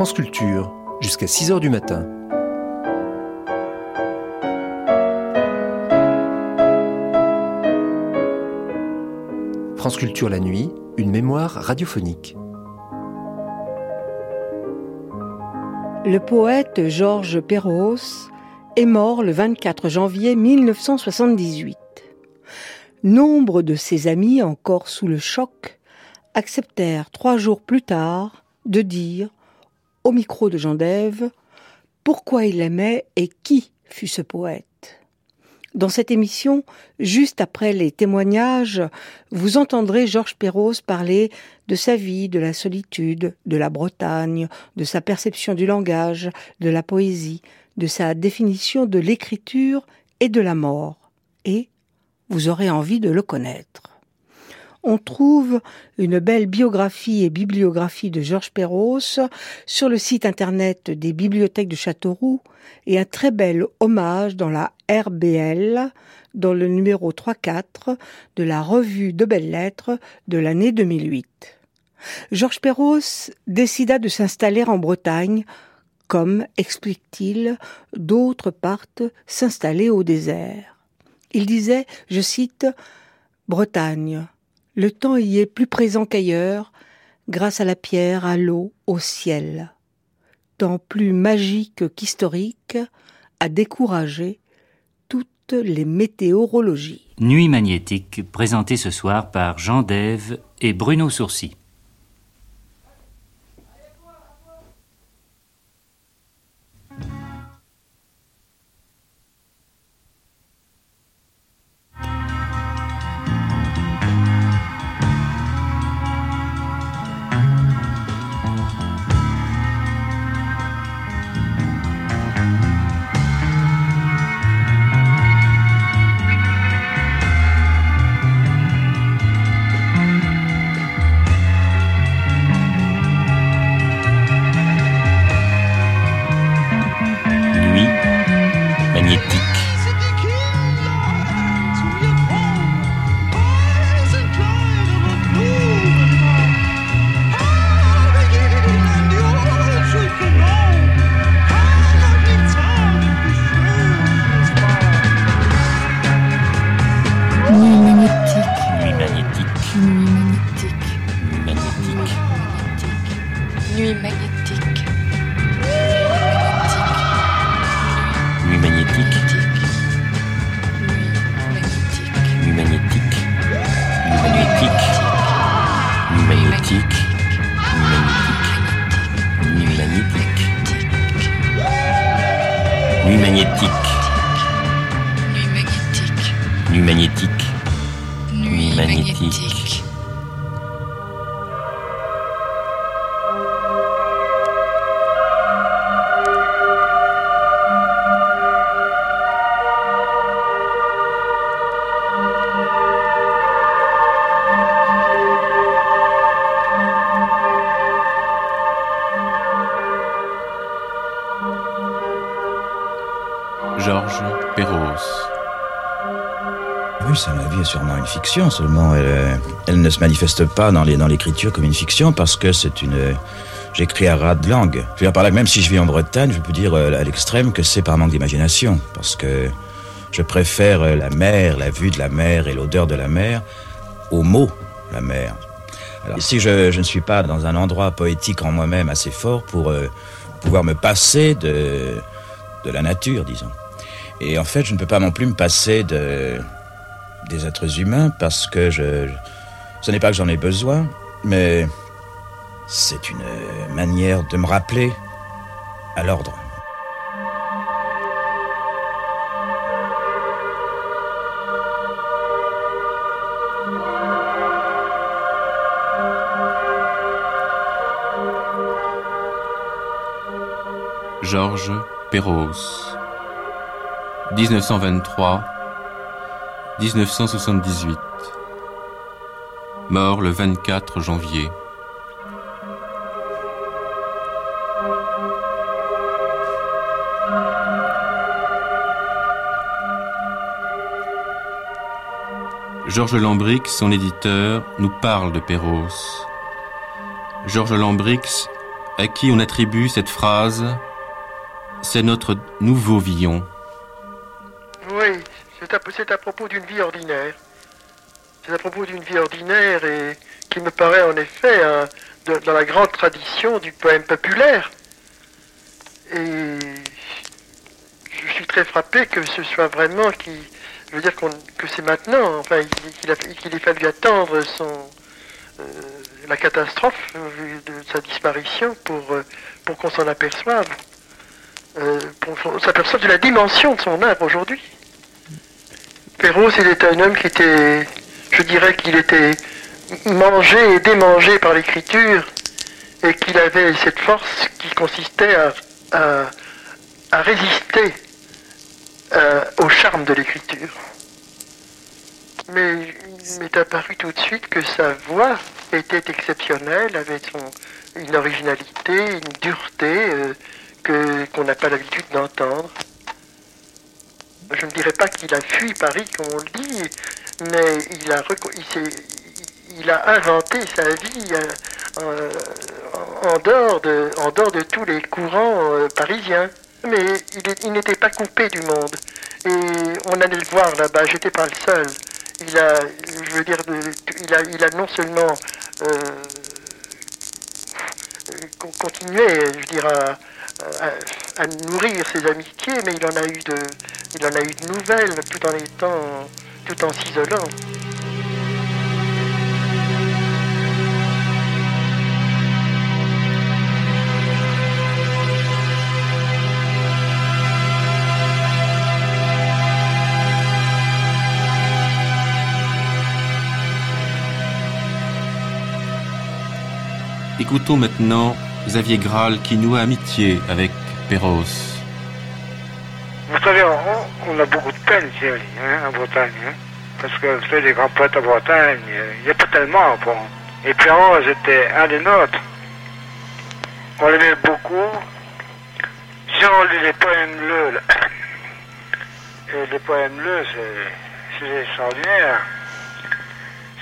France Culture, jusqu'à 6 heures du matin. France Culture la nuit, une mémoire radiophonique. Le poète Georges Perros est mort le 24 janvier 1978. Nombre de ses amis, encore sous le choc, acceptèrent trois jours plus tard de dire, au micro de Jean pourquoi il aimait et qui fut ce poète. Dans cette émission, juste après les témoignages, vous entendrez Georges Perros parler de sa vie, de la solitude, de la Bretagne, de sa perception du langage, de la poésie, de sa définition de l'écriture et de la mort. Et vous aurez envie de le connaître on trouve une belle biographie et bibliographie de Georges Perros sur le site internet des bibliothèques de Châteauroux et un très bel hommage dans la RBL dans le numéro 3-4 de la revue de belles lettres de l'année 2008. Georges Perros décida de s'installer en Bretagne comme, explique-t-il, d'autres partent s'installer au désert. Il disait, je cite, Bretagne, le temps y est plus présent qu'ailleurs, grâce à la pierre, à l'eau, au ciel. Temps plus magique qu'historique, à décourager toutes les météorologies. Nuit magnétique, présentée ce soir par Jean Dève et Bruno Sourcy. не seulement elle, elle, ne se manifeste pas dans l'écriture comme une fiction parce que c'est une... J'écris à ras de langue. Je veux dire par là, même si je vis en Bretagne, je peux dire euh, à l'extrême que c'est par manque d'imagination. Parce que je préfère euh, la mer, la vue de la mer et l'odeur de la mer au mot la mer. Alors, ici, je, ne suis pas dans un endroit poétique en moi-même assez fort pour euh, pouvoir me passer de la nature, disons. Et en fait, je ne peux pas non plus me passer de, des êtres humains parce que je, ce n'est pas que j'en ai besoin, mais c'est une manière de me rappeler à l'ordre. Georges Perros 1923 1978. Mort le 24 janvier. Georges Lambrix, son éditeur, nous parle de Perros. Georges Lambrix à qui on attribue cette phrase C'est notre nouveau Villon. C'est à, propos d'une vie ordinaire. C'est à propos d'une vie ordinaire et qui me paraît en effet dans la grande tradition du poème populaire. Et je suis très frappé que ce soit vraiment qui, je veux dire que c'est maintenant, enfin il- qu'il qu'il ait fallu attendre son euh, la catastrophe de sa disparition pour euh, qu'on s'en aperçoive, euh, pour qu'on s'aperçoive de la dimension de son œuvre aujourd'hui. Perrault, il était un homme qui était, je dirais qu'il était mangé et démangé par l'écriture et qu'il avait cette force qui consistait à, résister euh, au charme de l'écriture. Mais il m'est apparu tout de suite que sa voix était exceptionnelle, avait une originalité, une dureté euh, que, qu'on n'a pas l'habitude d'entendre. Je ne dirais pas qu'il a fui Paris comme on le dit, mais il a, il il a inventé sa vie euh, en, en dehors de, en dehors de tous les courants euh, parisiens. Mais il, n'était pas coupé du monde. Et on allait le voir là-bas, j'étais pas le seul. Il a, je veux dire, il a, il a non seulement euh, con- continué, je dire, à, nourrir ses amitiés, mais il en a eu de, il en a eu de nouvelles, tout en étant, tout en s'isolant. Écoutons maintenant Xavier Graal qui noue amitié avec Perros. Vous savez, on, a beaucoup de peine ici hein, en Bretagne. hein, parce que vous savez, les grands poètes en Bretagne, euh, il n'y a pas tellement. Bon. Et Perrault était un des nôtres. On l'aimait beaucoup. Si on lit les poèmes là, et les poèmes bleus, c'est, extraordinaire.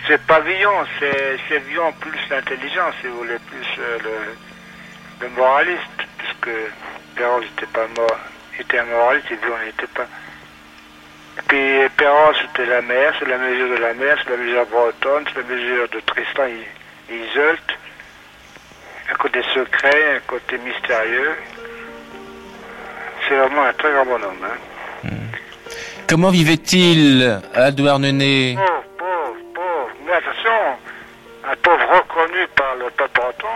C'est pas Villon, c'est, Villon plus l'intelligence, si vous voulez, plus euh, le, le moraliste, puisque Perrault n'était pas mort, était un moraliste et Villon n'était pas. Et puis Perrault, c'était la mer, c'est la mesure de la mer, c'est la mesure bretonne, c'est la mesure de Tristan et. Un côté secret, un côté mystérieux. C'est vraiment un très grand bonhomme. Hein. Comment vivait-il à Douarnenez Pauvre, pauvre, pauvre. Mais attention, un pauvre reconnu par le peuple breton.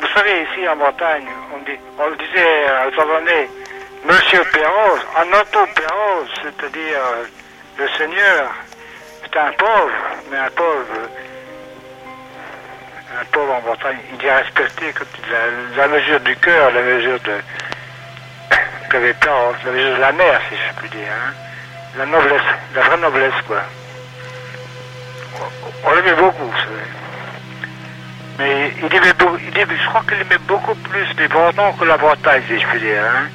Vous savez, ici en Bretagne, on, dit, on le disait à Monsieur Perros, en auto Perros, c'est-à-dire euh, le Seigneur. C'est un pauvre, mais un pauvre. Un pauvre en Bretagne, il est respecté a la mesure du cœur, la mesure de. Perros, la mesure de la mer, si je puis dire. Hein. La noblesse, la vraie noblesse, quoi. On, on l'aimait beaucoup, vous savez. Mais il aimait il je crois qu'il aimait beaucoup plus les Bretons que la Bretagne, si je puis dire. Hein.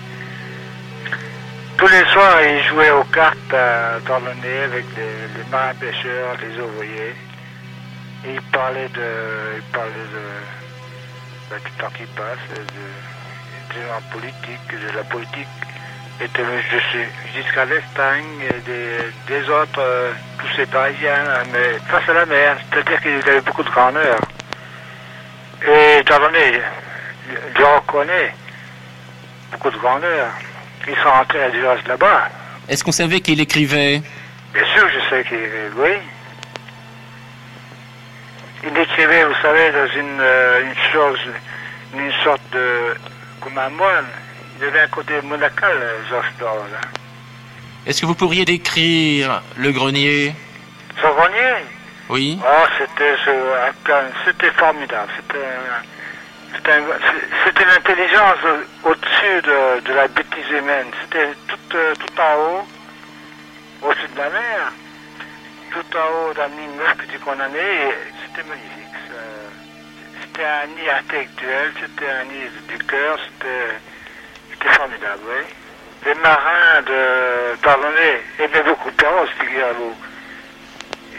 Tous les soirs, il jouait aux cartes euh, dans le nez avec les, marins pêcheurs, les ouvriers. Et il parlait de, il parlait de, bah, du temps qui passe, de, la politique, de la politique était jusqu'à l'Espagne des, des autres, euh, tous ces Parisiens, hein, mais face à la mer, c'est-à-dire qu'il avait beaucoup de grandeur. Et Dardonnay, je reconnais, beaucoup de grandeur. Ils sont rentrés à Duras là-bas. Est-ce qu'on savait qu'il écrivait? Bien sûr, je sais qu'il oui. Il écrivait, vous savez, dans une, euh, une chose, une sorte de, comme un moine. Il avait un côté monacal, Georges. Est-ce que vous pourriez décrire le grenier? Son grenier? Oh, c'était c'était formidable. C'était l'intelligence au- au-dessus de, la bêtise humaine. C'était tout, euh, tout en haut, au-dessus de la mer, tout en haut d'un immeuble que tu condamnais. C'était magnifique. C'était un nid intellectuel, c'était un nid du cœur, c'était formidable, oui. Les marins de Pardonnay aimaient beaucoup Perros, figurez-vous.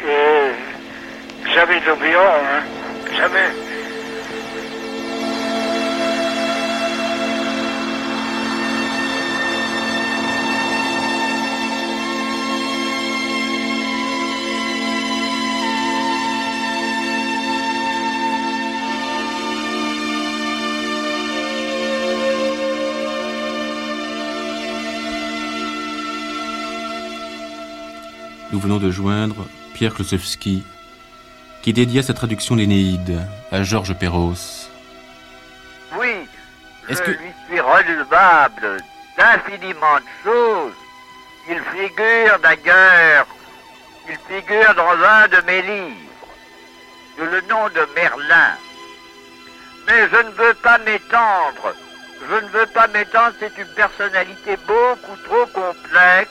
Et Jamais n'oublions, hein. Jamais. Nous venons de joindre Pierre Klosowski qui dédia sa traduction l'Énéide à Georges Perros. Oui, je que... lui suis relevable d'infiniment de choses. Il figure d'ailleurs, il figure dans un de mes livres, de le nom de Merlin. Mais je ne veux pas m'étendre. Je ne veux pas m'étendre, c'est une personnalité beaucoup trop complexe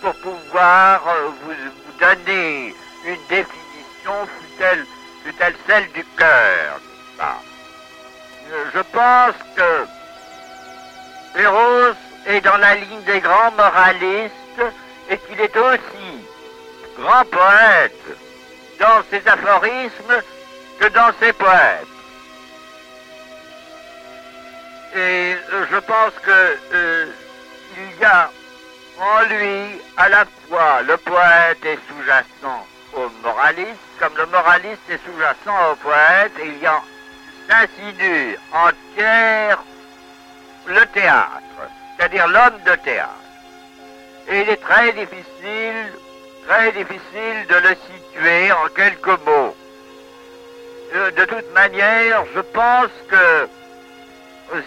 pour pouvoir euh, vous, donner une définition, fut-elle fut celle du cœur. Euh, je pense que Eros est dans la ligne des grands moralistes et qu'il est aussi grand poète dans ses aphorismes que dans ses poètes. Et euh, je pense que il y a en lui, à la fois, le poète est sous-jacent au moraliste, comme le moraliste est sous-jacent au poète, il y a entière le théâtre, c'est-à-dire l'homme de théâtre. Et il est très difficile, très difficile de le situer en quelques mots. De, de toute manière, je pense que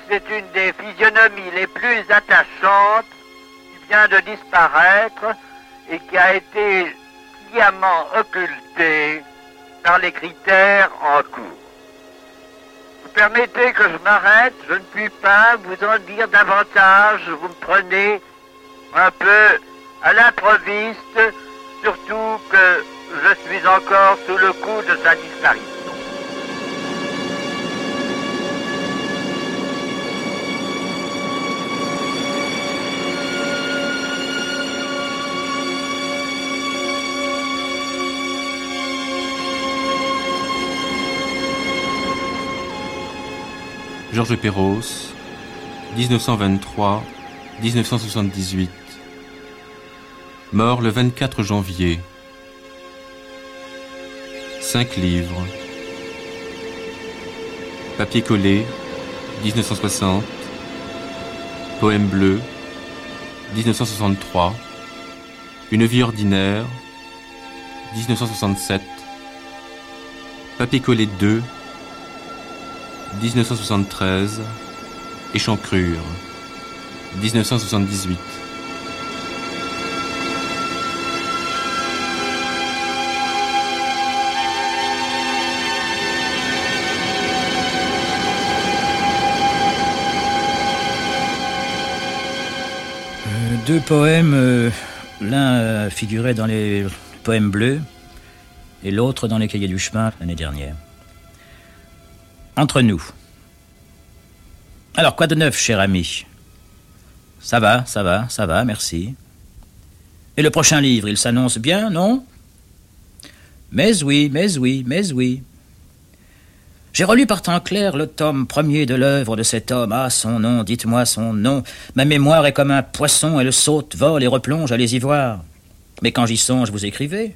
c'est une des physionomies les plus attachantes vient de disparaître et qui a été sciemment occulté par les critères en cours. Vous permettez que je m'arrête, je ne puis pas vous en dire davantage, vous me prenez un peu à l'improviste, surtout que je suis encore sous le coup de sa disparition. Georges Perros, 1923-1978. Mort le 24 janvier. Cinq livres. Papier collé, 1960. Poème bleu, 1963. Une vie ordinaire, 1967. Papier collé 2, 1973, Échancrure, 1978. Euh, deux poèmes, euh, l'un euh, figurait dans les poèmes bleus et l'autre dans les cahiers du chemin l'année dernière entre nous. Alors, quoi de neuf, cher ami? Ça va, ça va, ça va, merci. Et le prochain livre, il s'annonce bien, non? Mais oui, mais oui, mais oui. J'ai relu par temps clair le tome premier de l'œuvre de cet homme. Ah, son nom, dites-moi son nom. Ma mémoire est comme un poisson, elle saute, vole et replonge, allez y voir. Mais quand j'y songe, vous écrivez.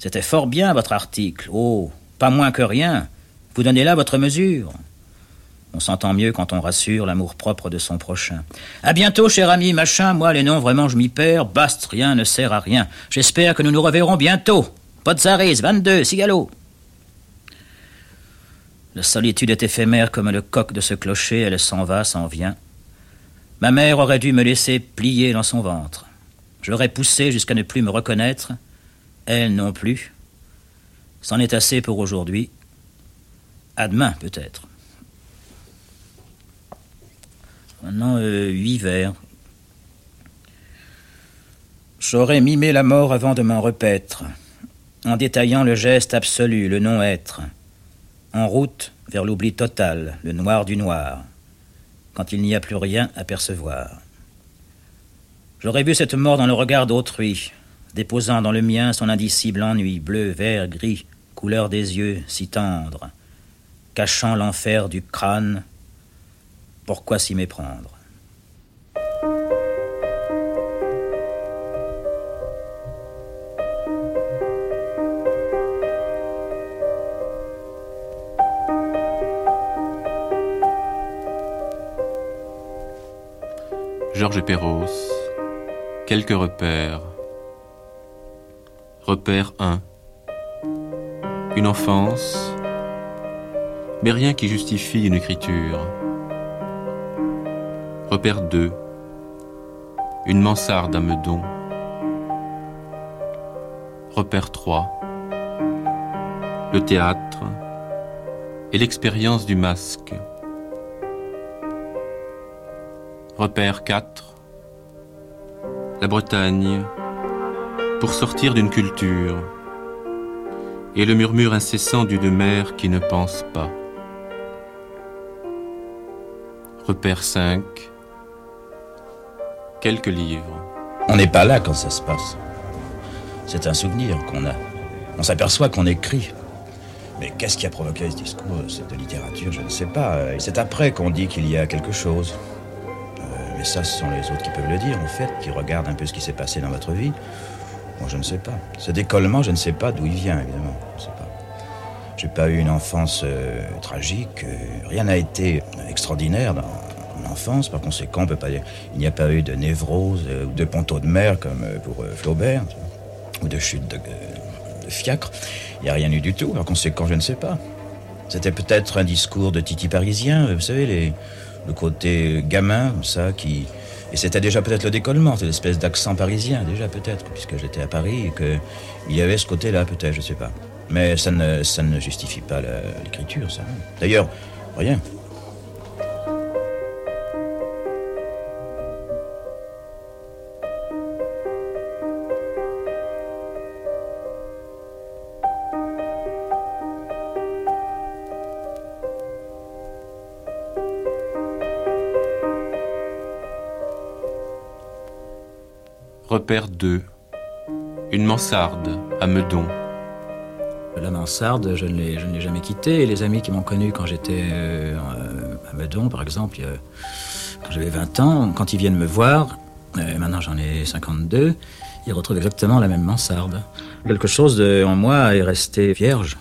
C'était fort bien votre article. Oh, pas moins que rien. Vous donnez là votre mesure. On s'entend mieux quand on rassure l'amour-propre de son prochain. À bientôt, cher ami, machin. Moi, les noms, vraiment, je m'y perds. Bast, rien ne sert à rien. J'espère que nous nous reverrons bientôt. Potzaris, 22, Cigalo. La solitude est éphémère comme le coq de ce clocher. Elle s'en va, s'en vient. Ma mère aurait dû me laisser plier dans son ventre. J'aurais poussé jusqu'à ne plus me reconnaître. Elle non plus. C'en est assez pour aujourd'hui. À demain, peut-être. Maintenant, euh, huit vers. J'aurais mimé la mort avant de m'en repaître, en détaillant le geste absolu, le non-être, en route vers l'oubli total, le noir du noir, quand il n'y a plus rien à percevoir. J'aurais vu cette mort dans le regard d'autrui, déposant dans le mien son indicible ennui, bleu, vert, gris, couleur des yeux si tendre, cachant l'enfer du crâne, pourquoi s'y méprendre? Georges Perros, quelques repères. Repère 1. Une enfance, mais rien qui justifie une écriture. Repère 2. Une mansarde à Meudon. Repère 3. Le théâtre et l'expérience du masque. Repère 4. La Bretagne pour sortir d'une culture et le murmure incessant d'une mère qui ne pense pas. Repère 5. Quelques livres. On n'est pas là quand ça se passe. C'est un souvenir qu'on a. On s'aperçoit qu'on écrit. Mais qu'est-ce qui a provoqué ce discours? Cette littérature, je ne sais pas. C'est après qu'on dit qu'il y a quelque chose. Euh, mais ça, ce sont les autres qui peuvent le dire, en fait, qui regardent un peu ce qui s'est passé dans votre vie. Moi, je ne sais pas. Ce décollement, je ne sais pas d'où il vient, évidemment. Je ne sais pas. J'ai pas eu une enfance euh, tragique. euh, rien n'a été extraordinaire dans mon enfance. Par conséquent, on peut pas. Il n'y a pas eu de névrose euh, ou de ponto de mer comme pour Flaubert, ou de chute de, fiacre. Il n'y a rien eu du tout. Par conséquent, je ne sais pas. C'était peut-être un discours de Titi parisien, vous savez, les, le côté gamin, ça, qui. Et c'était déjà peut-être le décollement, cette espèce d'accent parisien, déjà peut-être, puisque j'étais à Paris et qu'il y avait ce côté-là, peut-être, je ne sais pas. Mais ça ne, justifie pas l'écriture, ça. D'ailleurs, rien. Repère 2. Une mansarde à Meudon. La mansarde, je ne l'ai jamais quittée. Et les amis qui m'ont connu quand j'étais euh, à Meudon, par exemple, quand j'avais 20 ans, quand ils viennent me voir, euh, maintenant j'en ai 52, ils retrouvent exactement la même mansarde. Quelque chose de- en moi est resté vierge.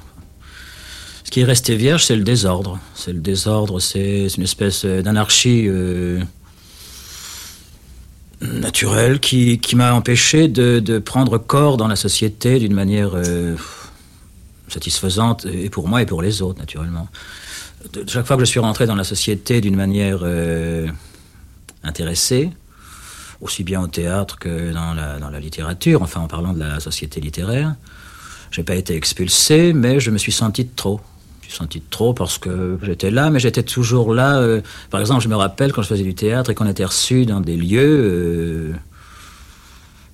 Ce qui est resté vierge, c'est le désordre. C'est le désordre, c'est une espèce d'anarchie euh, naturelle qui, m'a empêché de, prendre corps dans la société d'une manière euh, satisfaisante, et pour moi et pour les autres, naturellement. De- chaque fois que je suis rentré dans la société d'une manière euh, intéressée, aussi bien au théâtre que dans la, dans la littérature, enfin en parlant de la société littéraire, j'ai pas été expulsé, mais je me suis senti de trop. Je me suis senti de trop parce que j'étais là, mais j'étais toujours là. euh, par exemple, je me rappelle quand je faisais du théâtre et qu'on était reçu dans des lieux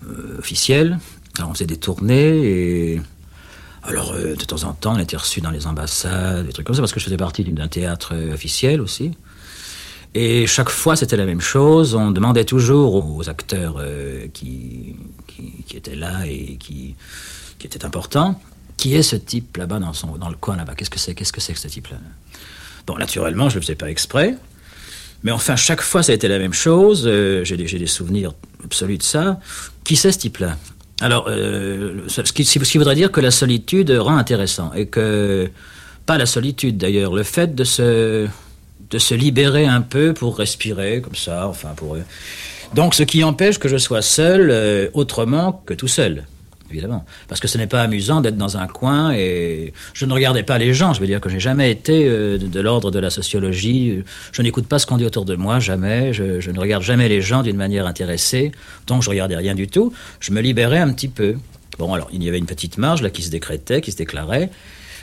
euh, officiels. Alors on faisait des tournées et alors, euh, de temps en temps, on était reçu dans les ambassades, des trucs comme ça, parce que je faisais partie d'un théâtre euh, officiel aussi. Et chaque fois, c'était la même chose. On demandait toujours aux acteurs euh, qui, étaient là et qui, étaient importants, qui est ce type là-bas dans, le coin là-bas? Qu'est-ce que c'est? Qu'est-ce que ce type-là? Bon, naturellement, je ne le faisais pas exprès. Mais enfin, chaque fois, ça a été la même chose. J'ai des, j'ai des souvenirs absolus de ça. Qui c'est ce type-là? Alors, euh, ce, qui, voudrait dire que la solitude rend intéressant. Et que, pas la solitude d'ailleurs, le fait de se, de se libérer un peu pour respirer, comme ça, enfin, pour. Donc, ce qui empêche que je sois seul euh, autrement que tout seul. Évidemment. Parce que ce n'est pas amusant d'être dans un coin et je ne regardais pas les gens. Je veux dire que j'ai jamais été euh, de, l'ordre de la sociologie. Je n'écoute pas ce qu'on dit autour de moi, jamais. Je, ne regarde jamais les gens d'une manière intéressée. Donc je regardais rien du tout. Je me libérais un petit peu. Bon, alors il y avait une petite marge là qui se décrétait, qui se déclarait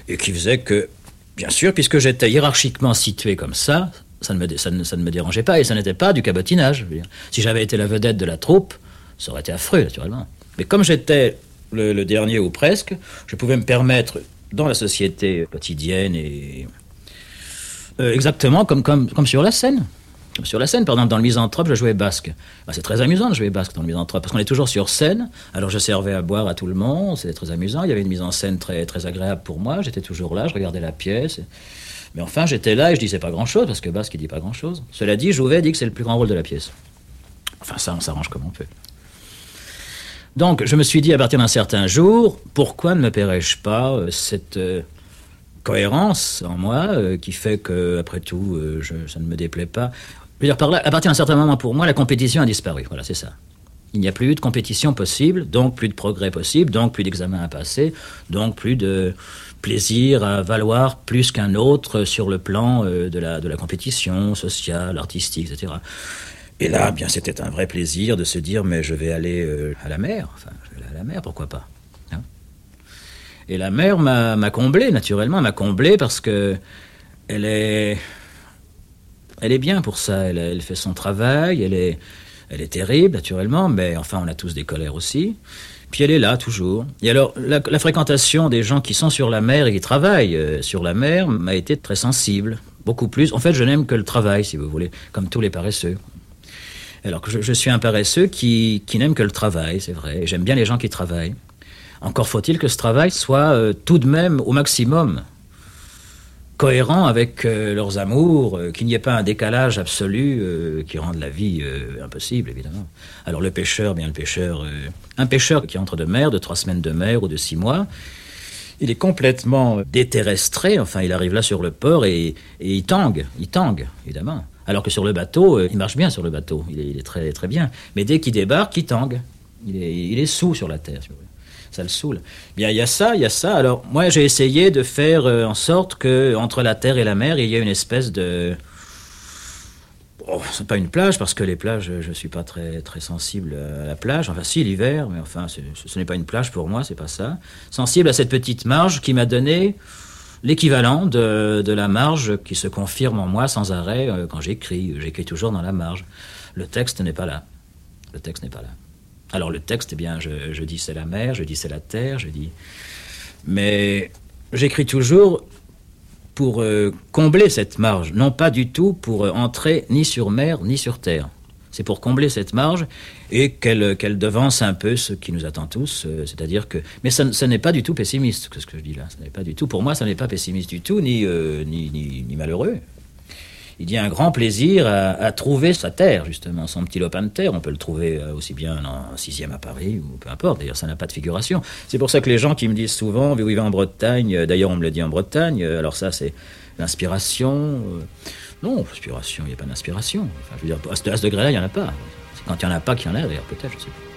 et qui faisait que, bien sûr, puisque j'étais hiérarchiquement situé comme ça, ça ne me, ça ne, ça ne me dérangeait pas et ça n'était pas du cabotinage. Si j'avais été la vedette de la troupe, ça aurait été affreux, naturellement. Mais comme j'étais le, dernier ou presque, je pouvais me permettre, dans la société quotidienne et euh, exactement comme, comme, comme sur la scène. Comme sur la scène, par exemple, dans le Misanthrope, je jouais basque. Ben, c'est très amusant de jouer basque dans le Misanthrope, parce qu'on est toujours sur scène. Alors je servais à boire à tout le monde, c'était très amusant. Il y avait une mise en scène très, très agréable pour moi. J'étais toujours là, je regardais la pièce. Mais enfin, j'étais là et je disais pas grand-chose, parce que basque, il dit pas grand-chose. Cela dit, Jouvet dit que c'est le plus grand rôle de la pièce. Enfin, ça, on s'arrange comme on peut. Donc, je me suis dit à partir d'un certain jour, pourquoi ne me paierais-je pas euh, cette euh, cohérence en moi euh, qui fait que, après tout, ça ne me déplaît pas? Je par là, à partir d'un certain moment, pour moi, la compétition a disparu. Voilà, c'est ça. Il n'y a plus de compétition possible, donc plus de progrès possible, donc plus d'examens à passer, donc plus de plaisir à valoir plus qu'un autre sur le plan de, la, de la compétition sociale, artistique, etc. Et là, bien, c'était un vrai plaisir de se dire, mais je vais aller euh, à la mer. Enfin, je vais aller à la mer, pourquoi pas hein Et la mer m'a comblé, naturellement, m'a comblé parce que elle est, elle est bien pour ça. Elle, fait son travail, elle est, elle est terrible, naturellement, mais enfin, on a tous des colères aussi. Puis elle est là toujours. Et alors, la, fréquentation des gens qui sont sur la mer et qui travaillent euh, sur la mer m'a été très sensible. Beaucoup plus. En fait, je n'aime que le travail, si vous voulez, comme tous les paresseux. Alors que je, suis un paresseux qui, qui n'aime que le travail, c'est vrai. J'aime bien les gens qui travaillent. Encore faut-il que ce travail soit euh, tout de même au maximum cohérent avec euh, leurs amours, euh, qu'il n'y ait pas un décalage absolu qui rende la vie impossible, évidemment. Alors le pêcheur, bien le pêcheur, un pêcheur qui entre de mer, de trois semaines de mer ou de six mois, il est complètement déterrestré, enfin il arrive là sur le port et, il tangue, il tangue, évidemment. Alors que sur le bateau, il marche bien sur le bateau, il est, très, très bien. Mais dès qu'il débarque, il tangue. Il est, il est sous sur la terre, si vous voulez ça le saoule. Bien, il y a ça, il y a ça. Alors, moi, j'ai essayé de faire euh, en sorte que entre la terre et la mer, il y ait une espèce de. Oh, c'est pas une plage parce que les plages, je suis pas très très sensible à la plage. Enfin, si l'hiver, mais enfin, ce n'est pas une plage pour moi, c'est pas ça. Sensible à cette petite marge qui m'a donné l'équivalent de, la marge qui se confirme en moi sans arrêt euh, quand j'écris. J'écris toujours dans la marge. Le texte n'est pas là. Le texte n'est pas là. Alors le texte, eh bien, je, dis c'est la mer, je dis c'est la terre, je dis. Mais j'écris toujours pour euh, combler cette marge, non pas du tout pour euh, entrer ni sur mer ni sur terre. C'est pour combler cette marge et qu'elle devance un peu ce qui nous attend tous, euh, c'est-à-dire que. Mais ça, n'est pas du tout pessimiste, ce que je dis là. Ça pas du tout. Pour moi, ça n'est pas pessimiste du tout, ni, ni, ni malheureux il y a un grand plaisir à, trouver sa terre, justement, son petit lopin de terre. On peut le trouver euh, aussi bien en sixième à Paris, ou peu importe, d'ailleurs, ça n'a pas de figuration. C'est pour ça que les gens qui me disent souvent, vivez en Bretagne, euh, d'ailleurs, on me le dit en Bretagne, euh, alors ça, c'est l'inspiration. Non, il n'y a pas d'inspiration. Enfin, je veux dire, à ce degré-là, il n'y en a pas. C'est quand il n'y en a pas qu'il y en a, d'ailleurs, peut-être, je sais pas.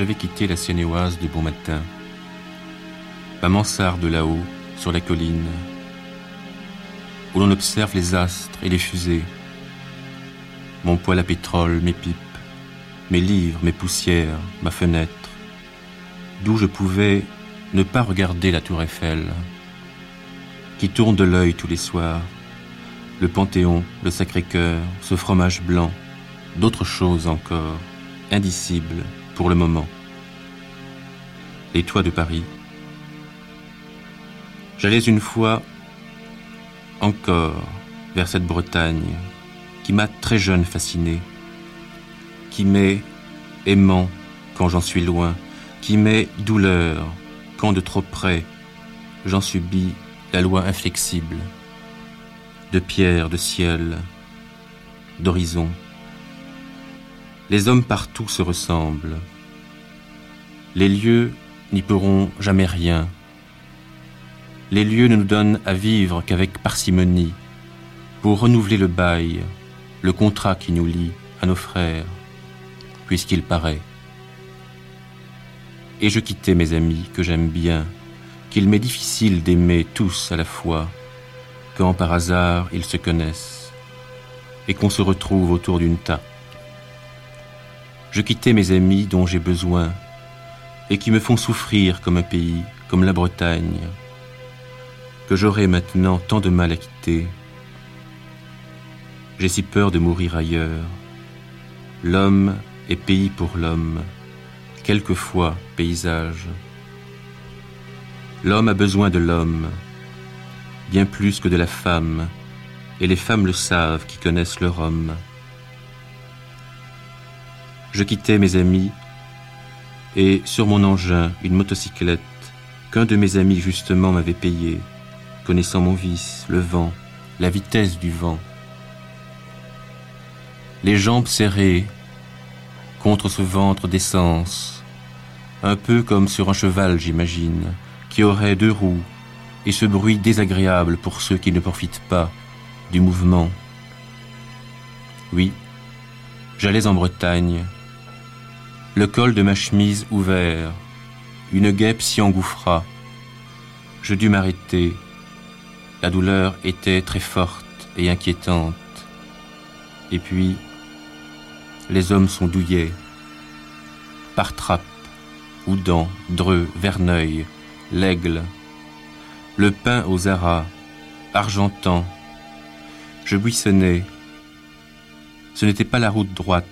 J'avais quitté la Sénéoise de bon matin. Ma mansarde là-haut, sur la colline, où l'on observe les astres et les fusées. Mon poêle à pétrole, mes pipes, mes livres, mes poussières, ma fenêtre, d'où je pouvais ne pas regarder la tour Eiffel, qui tourne de l'œil tous les soirs, le Panthéon, le Sacré-Cœur, ce fromage blanc, d'autres choses encore, indicibles, pour le moment. Les toits de Paris? J'allais une fois encore vers cette Bretagne qui m'a très jeune fasciné, qui m'est aimant quand j'en suis loin, qui m'est douleur quand de trop près j'en subis la loi inflexible, de pierre, de ciel, d'horizon. Les hommes partout se ressemblent. Les lieux n'y pourront jamais rien. Les lieux ne nous donnent à vivre qu'avec parcimonie, pour renouveler le bail, le contrat qui nous lie à nos frères, puisqu'il paraît. Et je quittais mes amis que j'aime bien, qu'il m'est difficile d'aimer tous à la fois, quand par hasard ils se connaissent, et qu'on se retrouve autour d'une table. Je quittais mes amis dont j'ai besoin et qui me font souffrir comme un pays, comme la Bretagne, que j'aurai maintenant tant de mal à quitter. J'ai si peur de mourir ailleurs. L'homme est pays pour l'homme, quelquefois paysage. L'homme a besoin de l'homme, bien plus que de la femme, et les femmes le savent qui connaissent leur homme. Je quittais mes amis et sur mon engin une motocyclette qu'un de mes amis justement m'avait payée, connaissant mon vice, le vent, la vitesse du vent. Les jambes serrées contre ce ventre d'essence, un peu comme sur un cheval, j'imagine, qui aurait deux roues, et ce bruit désagréable pour ceux qui ne profitent pas du mouvement. Oui, j'allais en Bretagne, le col de ma chemise ouvert, une guêpe s'y engouffra. Je dus m'arrêter. La douleur était très forte et inquiétante. Et puis, les hommes sont douillets. Par trappe, Oudan, Dreux, Verneuil, l'Aigle, le pain aux aras, argentant. Je buissonnais. Ce n'était pas la route droite.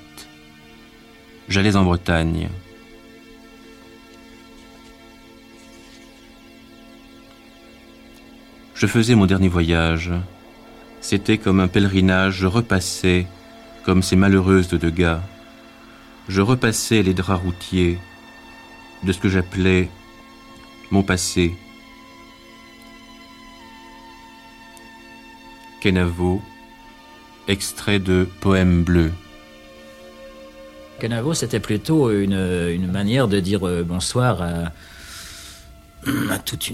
J'allais en Bretagne. Je faisais mon dernier voyage. C'était comme un pèlerinage, je repassais, comme ces malheureuses de Degas, je repassais les draps routiers de ce que j'appelais mon passé. Kenavo, extrait de Poème bleu. Kenavo, c'était plutôt une, manière de dire euh, bonsoir à, toute,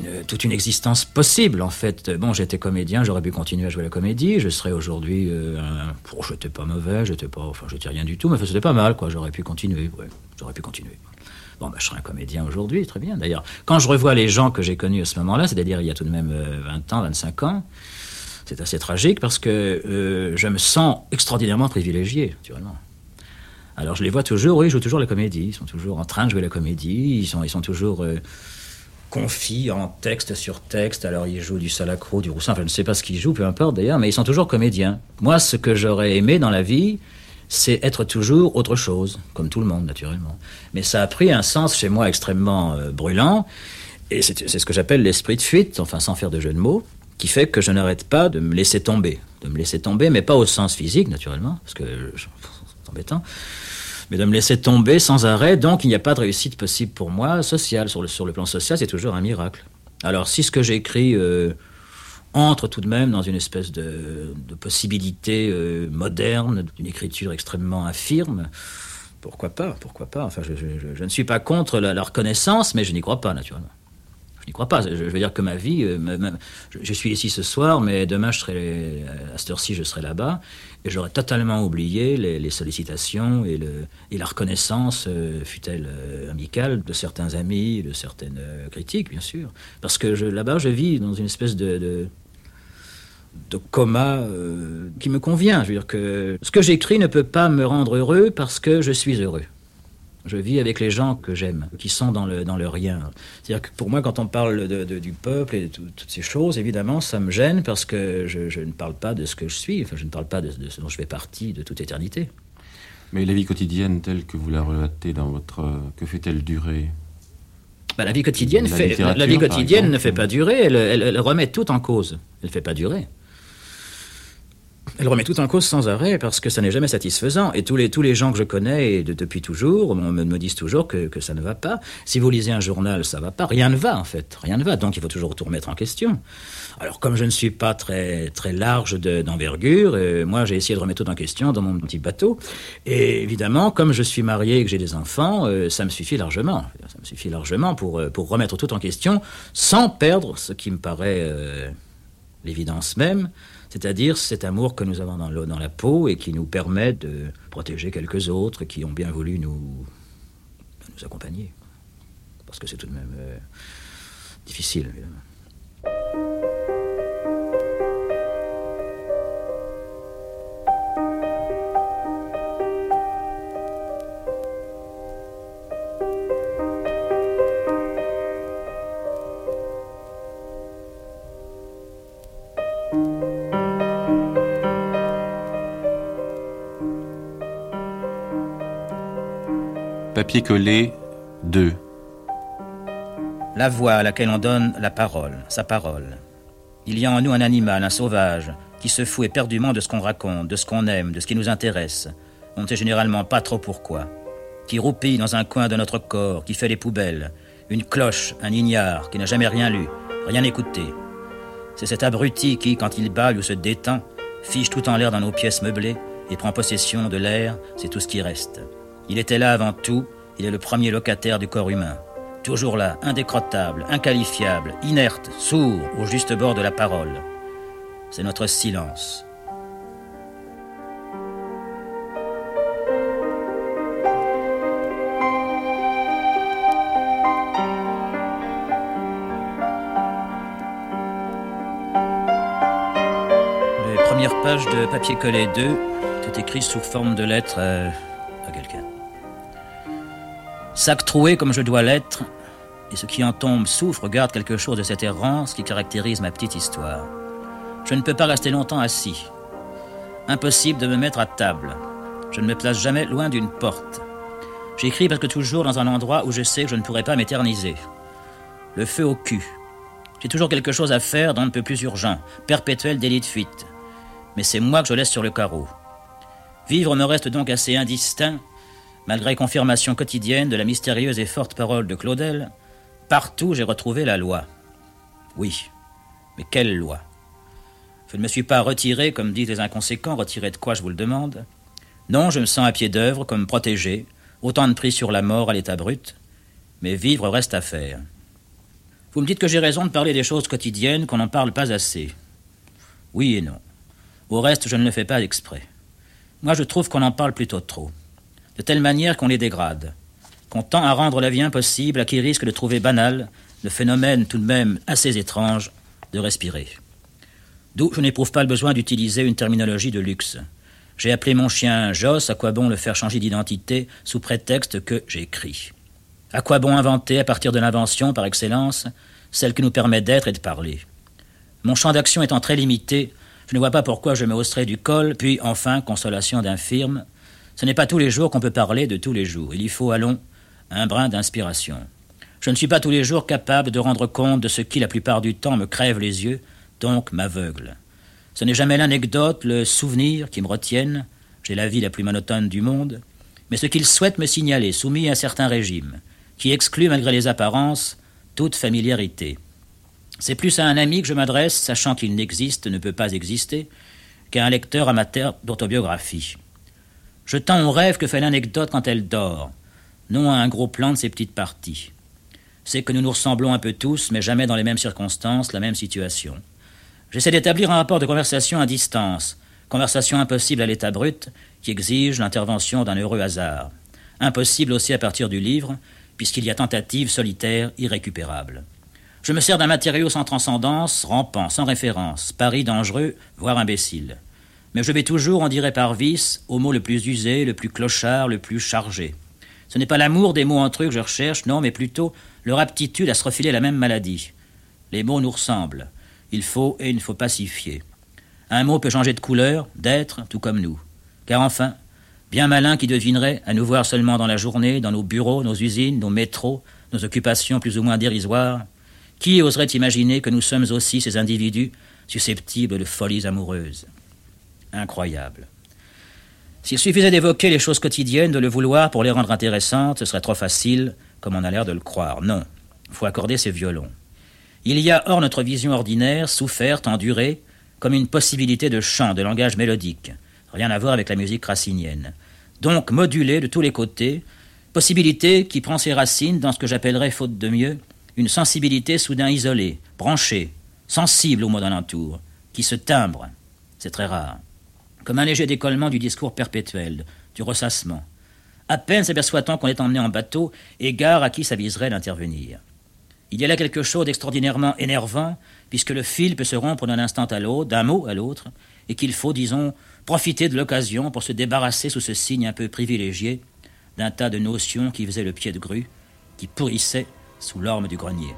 une, existence possible, en fait. Bon, j'étais comédien, j'aurais pu continuer à jouer la comédie, je serais aujourd'hui... Euh, oh, j'étais pas mauvais, j'étais pas... Enfin, j'étais rien du tout, mais c'était pas mal, quoi. J'aurais pu continuer. J'aurais pu continuer. Bon, bah, je serais un comédien aujourd'hui, très bien. D'ailleurs, quand je revois les gens que j'ai connus à ce moment-là, c'est-à-dire il y a tout de même 20 euh, ans, 25 ans, c'est assez tragique parce que euh, je me sens extraordinairement privilégié, naturellement. Alors je les vois toujours, oui, ils jouent toujours la comédie, ils sont toujours en train de jouer la comédie, ils sont, ils sont toujours euh, confiés en texte sur texte, alors ils jouent du Salacro, du Roussin, enfin je ne sais pas ce qu'ils jouent, peu importe d'ailleurs, mais ils sont toujours comédiens. Moi, ce que j'aurais aimé dans la vie, c'est être toujours autre chose, comme tout le monde naturellement. Mais ça a pris un sens chez moi extrêmement euh, brûlant, et c'est ce que j'appelle l'esprit de fuite, enfin sans faire de jeu de mots, qui fait que je n'arrête pas de me laisser tomber, de me laisser tomber, mais pas au sens physique naturellement, parce que c'est embêtant, mais de me laisser tomber sans arrêt, donc il n'y a pas de réussite possible pour moi sociale. Sur le, sur le plan social, c'est toujours un miracle. Alors si ce que j'écris... Euh, entre tout de même dans une espèce de, de possibilité euh, moderne, d'une écriture extrêmement infirme. Pourquoi pas Pourquoi pas Enfin, je, ne suis pas contre la, la reconnaissance, mais je n'y crois pas, naturellement. Je n'y crois pas. Je, veux dire que ma vie, euh, je, suis ici ce soir, mais demain, je serai, à cette heure-ci, je serai là-bas, et j'aurais totalement oublié les, sollicitations et, la reconnaissance, euh, fut-elle euh, amicale, de certains amis, de certaines euh, critiques, bien sûr. Parce que là-bas, je vis dans une espèce de, coma qui me convient. Je veux dire que ce que j'écris ne peut pas me rendre heureux parce que je suis heureux. Je vis avec les gens que j'aime, qui sont dans le, dans le rien. C'est-à-dire que pour moi, quand on parle de, de, du peuple et de tout, toutes ces choses, évidemment, ça me gêne parce que je, je, ne parle pas de ce que je suis, enfin, je ne parle pas de, de ce dont je fais partie de toute éternité. Mais la vie quotidienne telle que vous la relatez dans votre... Que fait-elle durer? Bah, la vie quotidienne, la, fait, la vie quotidienne ne fait pas durer, elle, elle, elle remet tout en cause. Elle ne fait pas durer. Elle remet tout en cause sans arrêt parce que ça n'est jamais satisfaisant. Et tous les, tous les gens que je connais de, depuis toujours me, disent toujours que, que, ça ne va pas. Si vous lisez un journal, ça ne va pas. Rien ne va en fait. Rien ne va. Donc il faut toujours tout remettre en question. Alors comme je ne suis pas très, très large d'envergure, de, euh, moi j'ai essayé de remettre tout en question dans mon petit bateau. Et évidemment, comme je suis marié et que j'ai des enfants, euh, ça me suffit largement. Ça me suffit largement pour, euh, pour remettre tout en question sans perdre ce qui me paraît l'évidence même c'est-à-dire cet amour que nous avons dans, la peau et qui nous permet de protéger quelques autres qui ont bien voulu nous, nous accompagner. Parce que c'est tout de même euh, difficile, évidemment. Papier collé 2 La voix à laquelle on donne la parole, sa parole. Il y a en nous un animal, un sauvage, qui se fout éperdument de ce qu'on raconte, de ce qu'on aime, de ce qui nous intéresse. On ne sait généralement pas trop pourquoi. Qui roupille dans un coin de notre corps, qui fait les poubelles. Une cloche, un ignare, qui n'a jamais rien lu, rien écouté. C'est cet abruti qui, quand il baille ou se détend, fiche tout en l'air dans nos pièces meublées et prend possession de l'air, c'est tout ce qui reste. Il était là avant tout, il est le premier locataire du corps humain. Toujours là, indécrottable, inqualifiable, inerte, sourd, au juste bord de la parole. C'est notre silence. page de papier collé 2 est écrit sous forme de lettre à, à quelqu'un. Sac troué comme je dois l'être, et ce qui en tombe souffre, garde quelque chose de cette errance qui caractérise ma petite histoire. Je ne peux pas rester longtemps assis. Impossible de me mettre à table. Je ne me place jamais loin d'une porte. J'écris parce que toujours dans un endroit où je sais que je ne pourrai pas m'éterniser. Le feu au cul. J'ai toujours quelque chose à faire dont ne peut plus urgent, perpétuel délit de fuite mais c'est moi que je laisse sur le carreau. Vivre me reste donc assez indistinct, malgré confirmation quotidienne de la mystérieuse et forte parole de Claudel. Partout j'ai retrouvé la loi. Oui, mais quelle loi? Je ne me suis pas retiré, comme disent les inconséquents, retiré de quoi je vous le demande? Non, je me sens à pied d'œuvre, comme protégé, autant de prix sur la mort à l'état brut, mais vivre reste à faire. Vous me dites que j'ai raison de parler des choses quotidiennes, qu'on n'en parle pas assez. Oui et non. Au reste, je ne le fais pas exprès. Moi, je trouve qu'on en parle plutôt trop. De telle manière qu'on les dégrade. Qu'on tend à rendre la vie impossible à qui risque de trouver banal le phénomène tout de même assez étrange de respirer. D'où je n'éprouve pas le besoin d'utiliser une terminologie de luxe. J'ai appelé mon chien Joss, à quoi bon le faire changer d'identité sous prétexte que j'écris À quoi bon inventer, à partir de l'invention par excellence, celle qui nous permet d'être et de parler? Mon champ d'action étant très limité, je ne vois pas pourquoi je me hausserais du col, puis enfin, consolation d'infirme, ce n'est pas tous les jours qu'on peut parler de tous les jours. Il y faut, allons, un brin d'inspiration. Je ne suis pas tous les jours capable de rendre compte de ce qui, la plupart du temps, me crève les yeux, donc m'aveugle. Ce n'est jamais l'anecdote, le souvenir qui me retiennent, j'ai la vie la plus monotone du monde, mais ce qu'il souhaite me signaler, soumis à un certain régime, qui exclut, malgré les apparences, toute familiarité. C'est plus à un ami que je m'adresse, sachant qu'il n'existe, ne peut pas exister, qu'à un lecteur amateur d'autobiographie. Je tends au rêve que fait l'anecdote quand elle dort, non à un gros plan de ses petites parties. C'est que nous nous ressemblons un peu tous, mais jamais dans les mêmes circonstances, la même situation. J'essaie d'établir un rapport de conversation à distance, conversation impossible à l'état brut, qui exige l'intervention d'un heureux hasard. Impossible aussi à partir du livre, puisqu'il y a tentative solitaire irrécupérable. Je me sers d'un matériau sans transcendance, rampant, sans référence, pari dangereux, voire imbécile. Mais je vais toujours, on dirait par vice, au mot le plus usé, le plus clochard, le plus chargé. Ce n'est pas l'amour des mots entre eux que je recherche, non, mais plutôt leur aptitude à se refiler la même maladie. Les mots nous ressemblent. Il faut et il ne faut pas s'y fier. Un mot peut changer de couleur, d'être, tout comme nous. Car enfin, bien malin qui devinerait, à nous voir seulement dans la journée, dans nos bureaux, nos usines, nos métros, nos occupations plus ou moins dérisoires, qui oserait imaginer que nous sommes aussi ces individus susceptibles de folies amoureuses? Incroyable. S'il suffisait d'évoquer les choses quotidiennes, de le vouloir pour les rendre intéressantes, ce serait trop facile, comme on a l'air de le croire. Non, faut accorder ses violons. Il y a hors notre vision ordinaire, soufferte, endurée, comme une possibilité de chant, de langage mélodique. Rien à voir avec la musique racinienne. Donc modulée de tous les côtés, possibilité qui prend ses racines dans ce que j'appellerais, faute de mieux, une sensibilité soudain isolée, branchée, sensible au mot d'alentour, qui se timbre, c'est très rare, comme un léger décollement du discours perpétuel, du ressassement. À peine s'aperçoit-on qu'on est emmené en bateau, égard à qui s'aviserait d'intervenir. Il y a là quelque chose d'extraordinairement énervant, puisque le fil peut se rompre d'un instant à l'autre, d'un mot à l'autre, et qu'il faut, disons, profiter de l'occasion pour se débarrasser sous ce signe un peu privilégié d'un tas de notions qui faisaient le pied de grue, qui pourrissaient sous l'orme du grenier.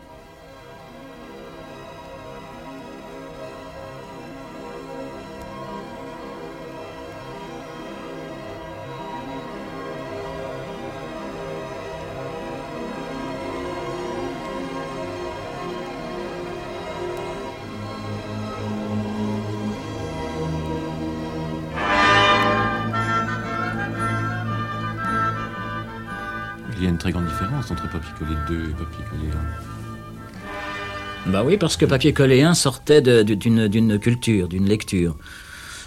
Entre Papier collé 2 et Papier collé Bah oui, parce que Papier Collé 1 sortait d'une culture, d'une lecture.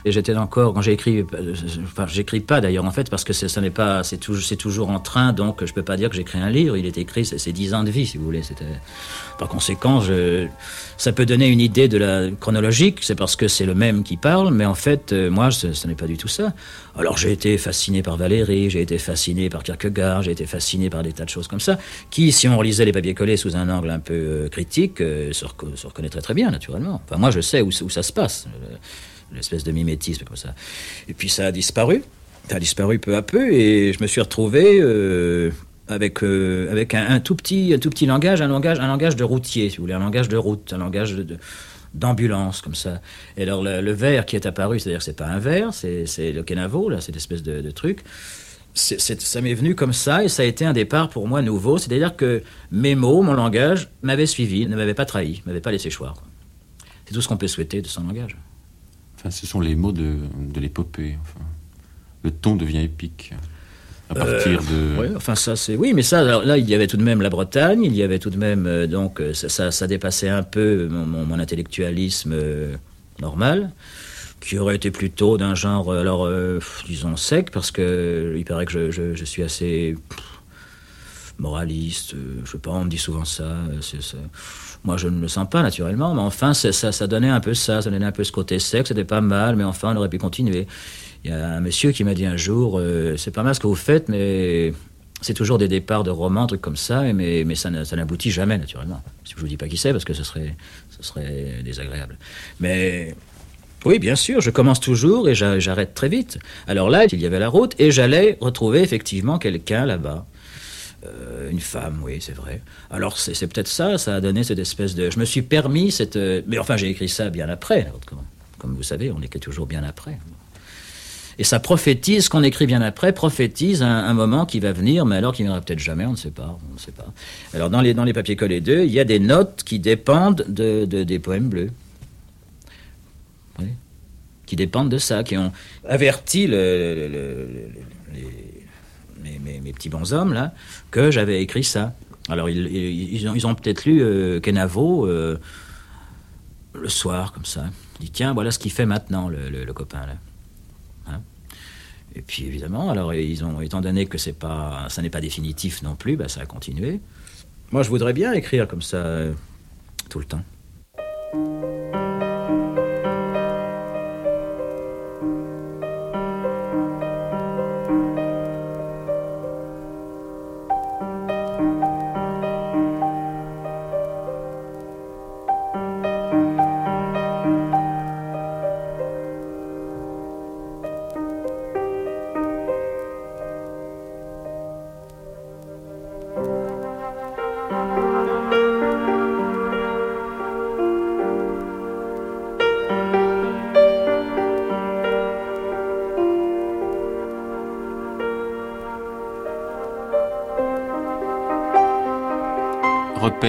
Et j'étais encore, quand j'ai écrit, euh, enfin, j'écris pas d'ailleurs en fait, parce que ça n'est pas, c'est toujours, en train, donc je peux pas dire que j'écris un livre. Il est écrit, c'est dix ans de vie, si vous voulez. Par conséquent, ça peut donner une idée de la chronologique, c'est parce que c'est le même qui parle, mais en fait, euh, moi, ce, n'est pas du tout ça. Alors j'ai été fasciné par Valérie, j'ai été fasciné par Kierkegaard, j'ai été fasciné par des tas de choses comme ça, qui, si on relisait les papiers collés sous un angle un peu euh, critique, se, reconnaîtrait très bien, naturellement. Enfin, moi, je sais où ça se passe l'espèce de mimétisme comme ça. Et puis ça a disparu, ça a disparu peu à peu, et je me suis retrouvé euh, avec, euh, avec un, tout petit, un tout petit langage, un langage, un langage de routier, un langage de route, un langage d'ambulance comme ça. Et alors le, verre qui est apparu, c'est-à-dire c'est pas un verre, c'est, c'est le kenavo, là, cette espèce de, de truc. C'est, ça m'est venu comme ça et ça a été un départ pour moi nouveau. C'est-à-dire que mes mots, mon langage, m'avaient suivi, ne m'avaient pas trahi, m'avaient pas laissé choir. C'est tout ce qu'on peut souhaiter de son langage. Enfin, ce sont les mots de, de l'épopée. Enfin, le ton devient épique à partir de. Oui, enfin ça c'est oui, mais ça là il y avait tout de même la Bretagne, il y avait tout de même euh, donc euh, ça, ça, dépassait un peu mon, mon, intellectualisme euh, normal, qui aurait été plutôt d'un genre alors disons sec parce que il paraît que je, je, je suis assez moraliste, je sais pas, on me dit souvent ça. c'est moi, je ne le sens pas naturellement, mais enfin, ça, ça, donnait un peu ça, ça donnait un peu ce côté sec, c'était pas mal, mais enfin, on aurait pu continuer. Il y a un monsieur qui m'a dit un jour, euh, c'est pas mal ce que vous faites, mais c'est toujours des départs de romans, trucs comme ça, mais, mais ça, n'aboutit jamais, naturellement. Je vous dis pas qui c'est, parce que ce serait, ce serait désagréable. Mais oui, bien sûr, je commence toujours et j'arrête très vite. Alors là, il y avait la route et j'allais retrouver effectivement quelqu'un là-bas. Euh, une femme, oui, c'est vrai. Alors c'est peut-être ça, ça a donné cette espèce de... Je me suis permis cette... Euh, mais enfin, j'ai écrit ça bien après. Comme, vous savez, on écrit toujours bien après. Et ça prophétise, ce qu'on écrit bien après, prophétise un, moment qui va venir, mais alors qui viendra peut-être jamais, on ne sait pas. On ne sait pas. Alors dans les, dans les papiers collés 2, il y a des notes qui dépendent de, des poèmes bleus. Oui. Qui dépendent de ça, qui ont averti le, mes, mes, petits bonshommes, là, que j'avais écrit ça. Alors, ils, ils ont, peut-être lu euh, Kenavo euh, le soir, comme ça. Il dit, tiens, voilà ce qu'il fait maintenant, le, copain, là. Hein? Et puis, évidemment, alors, ils ont, étant donné que c'est pas, ça n'est pas définitif non plus, bah, ça a continué. Moi, je voudrais bien écrire comme ça euh, tout le temps.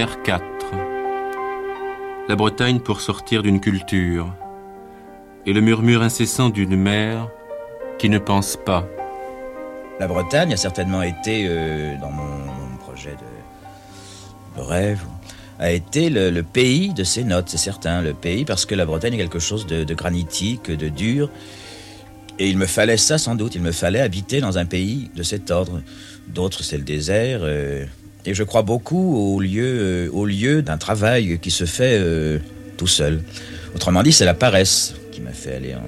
Repère 4. La Bretagne pour sortir d'une culture et le murmure incessant d'une mère qui ne pense pas. La Bretagne a certainement été, euh, dans mon, projet de, rêve, a été le, pays de ces notes, c'est certain, le pays, parce que la Bretagne est quelque chose de, granitique, de dur. Et il me fallait ça sans doute, il me fallait habiter dans un pays de cet ordre. D'autres, c'est le désert. Euh, et je crois beaucoup au lieu, euh, au lieu d'un travail qui se fait euh, tout seul. Autrement dit, c'est la paresse qui m'a fait aller en,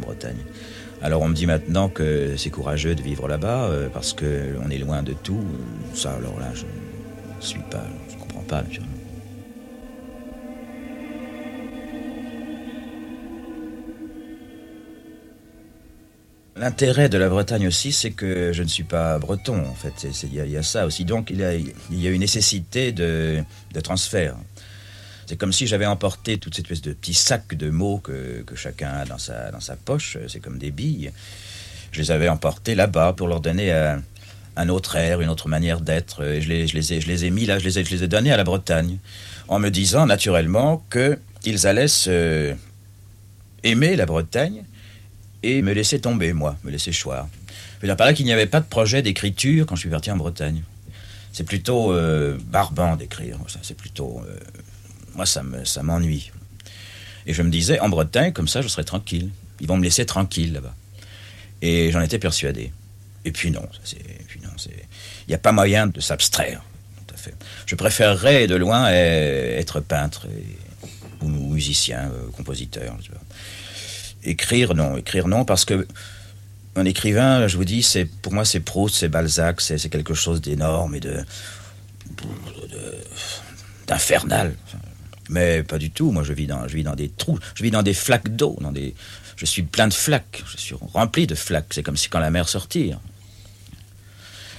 Bretagne. Alors on me dit maintenant que c'est courageux de vivre là-bas euh, parce que on est loin de tout. Ça, alors là, je ne suis pas, je comprends pas. L'intérêt de la Bretagne aussi, c'est que je ne suis pas breton, en fait. Il y, a ça aussi. Donc, il y a, y une nécessité de, transfert. C'est comme si j'avais emporté toute cette espèce de petits sacs de mots que, chacun a dans sa, poche. C'est comme des billes. Je les avais emportés là-bas pour leur donner un, un, autre air, une autre manière d'être. Je les, je, les ai, je les ai mis là, je les ai, je les ai donnés à la Bretagne. En me disant naturellement qu'ils allaient se aimer la Bretagne et me laisser tomber, moi, me laisser choir. Je veux qu'il n'y avait pas de projet d'écriture quand je suis parti en Bretagne. C'est plutôt euh, barbant d'écrire, c'est plutôt... Euh, moi, ça me, ça m'ennuie. Et je me disais, en Bretagne, comme ça, je serais tranquille. Ils vont me laisser tranquille là-bas. Et j'en étais persuadé. Et puis non, il n'y a pas moyen de s'abstraire. Je préférerais de loin être peintre ou musicien, euh, compositeur. Écrire, non. Écrire, non, parce que un écrivain, je vous dis, c'est pour moi, c'est Proust, c'est Balzac, c'est quelque chose d'énorme et de d'infernal. Mais pas du tout. Moi, je vis dans, je vis dans des trous, je vis dans des flaques d'eau, dans des, je suis plein de flaques, je suis rempli de flaques. C'est comme si quand la mer sortit.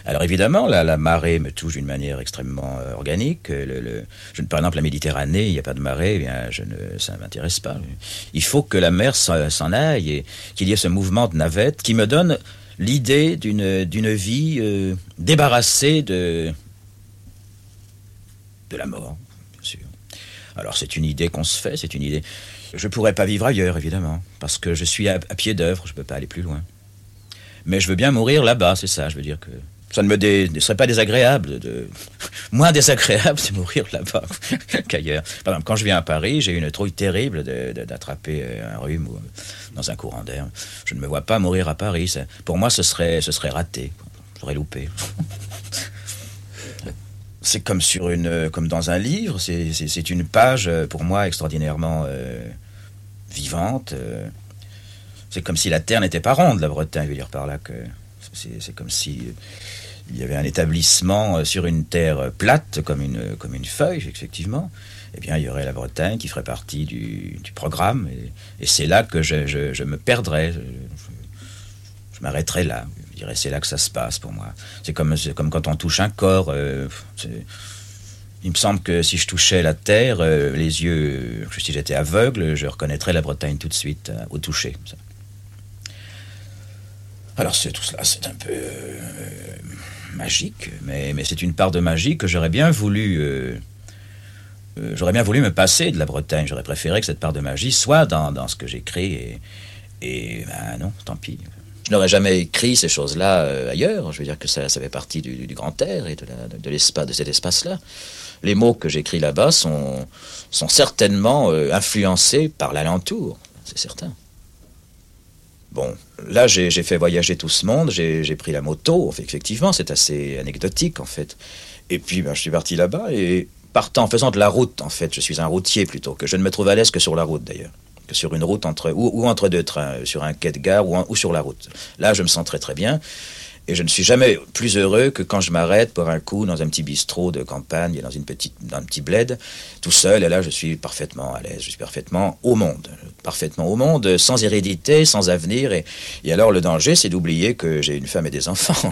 Alors évidemment, la, marée me touche d'une manière extrêmement euh, organique. Je, par exemple, la Méditerranée, il n'y a pas de marée, eh bien, je ne, ça ne m'intéresse pas. Il faut que la mer s'en aille et qu'il y ait ce mouvement de navette qui me donne l'idée d'une vie euh, débarrassée de, de la mort, bien sûr. Alors c'est une idée qu'on se fait, c'est une idée. Je ne pourrais pas vivre ailleurs, évidemment, parce que je suis à, à pied d'œuvre, je ne peux pas aller plus loin. Mais je veux bien mourir là-bas, c'est ça, je veux dire que ça ne me serait pas désagréable. De... Moins désagréable de mourir là-bas qu'ailleurs. Par exemple, quand je viens à Paris, j'ai une trouille terrible d'attraper euh, un rhume ou, dans un courant d'air. Je ne me vois pas mourir à Paris. Pour moi, ce serait, ce serait raté. J'aurais loupé. c'est comme comme dans un livre. C'est une page pour moi extraordinairement euh, vivante. Euh. c'est comme si la terre n'était pas ronde, la Bretagne. Je veux dire par là que c'est comme si il y avait un établissement euh, sur une terre plate, comme une, comme une feuille, effectivement, eh bien, il y aurait la Bretagne qui ferait partie du, programme. Et, c'est là que je, me perdrais. Je, m'arrêterais là. Je dirais, c'est là que ça se passe pour moi. C'est comme, quand on touche un corps. Euh, il me semble que si je touchais la terre, euh, les yeux, si j'étais aveugle, je reconnaîtrais la Bretagne tout de suite, au toucher. Alors tout cela, c'est un peu magique, mais, mais c'est une part de magie que j'aurais bien voulu. Euh, euh, j'aurais bien voulu me passer de la Bretagne. J'aurais préféré que cette part de magie soit dans, dans ce que j'écris. Et, et ben non, tant pis. Je n'aurais jamais écrit ces choses-là euh, ailleurs. Je veux dire que ça, ça fait partie du, du grand air et de, de l'espace, de cet espace-là. Les mots que j'écris là-bas sont, sont certainement influencés par l'alentour, c'est certain. Bon, là, j'ai fait voyager tout ce monde, j'ai pris la moto, effectivement, c'est assez anecdotique, en fait. Et puis, ben, je suis parti là-bas, et partant, en faisant de la route, en fait, je suis un routier plutôt, que je ne me trouve à l'aise que sur la route, d'ailleurs. Que sur une route entre, ou, entre deux trains, sur un quai de gare ou, ou sur la route. Là, je me sens très très bien. Et je ne suis jamais plus heureux que quand je m'arrête pour un coup dans un petit bistrot de campagne, dans, une petite, dans un petit bled, tout seul. Et là, je suis parfaitement à l'aise, je suis parfaitement au monde. Parfaitement au monde, sans hérédité, sans avenir. Et, alors, le danger, c'est d'oublier que j'ai une femme et des enfants.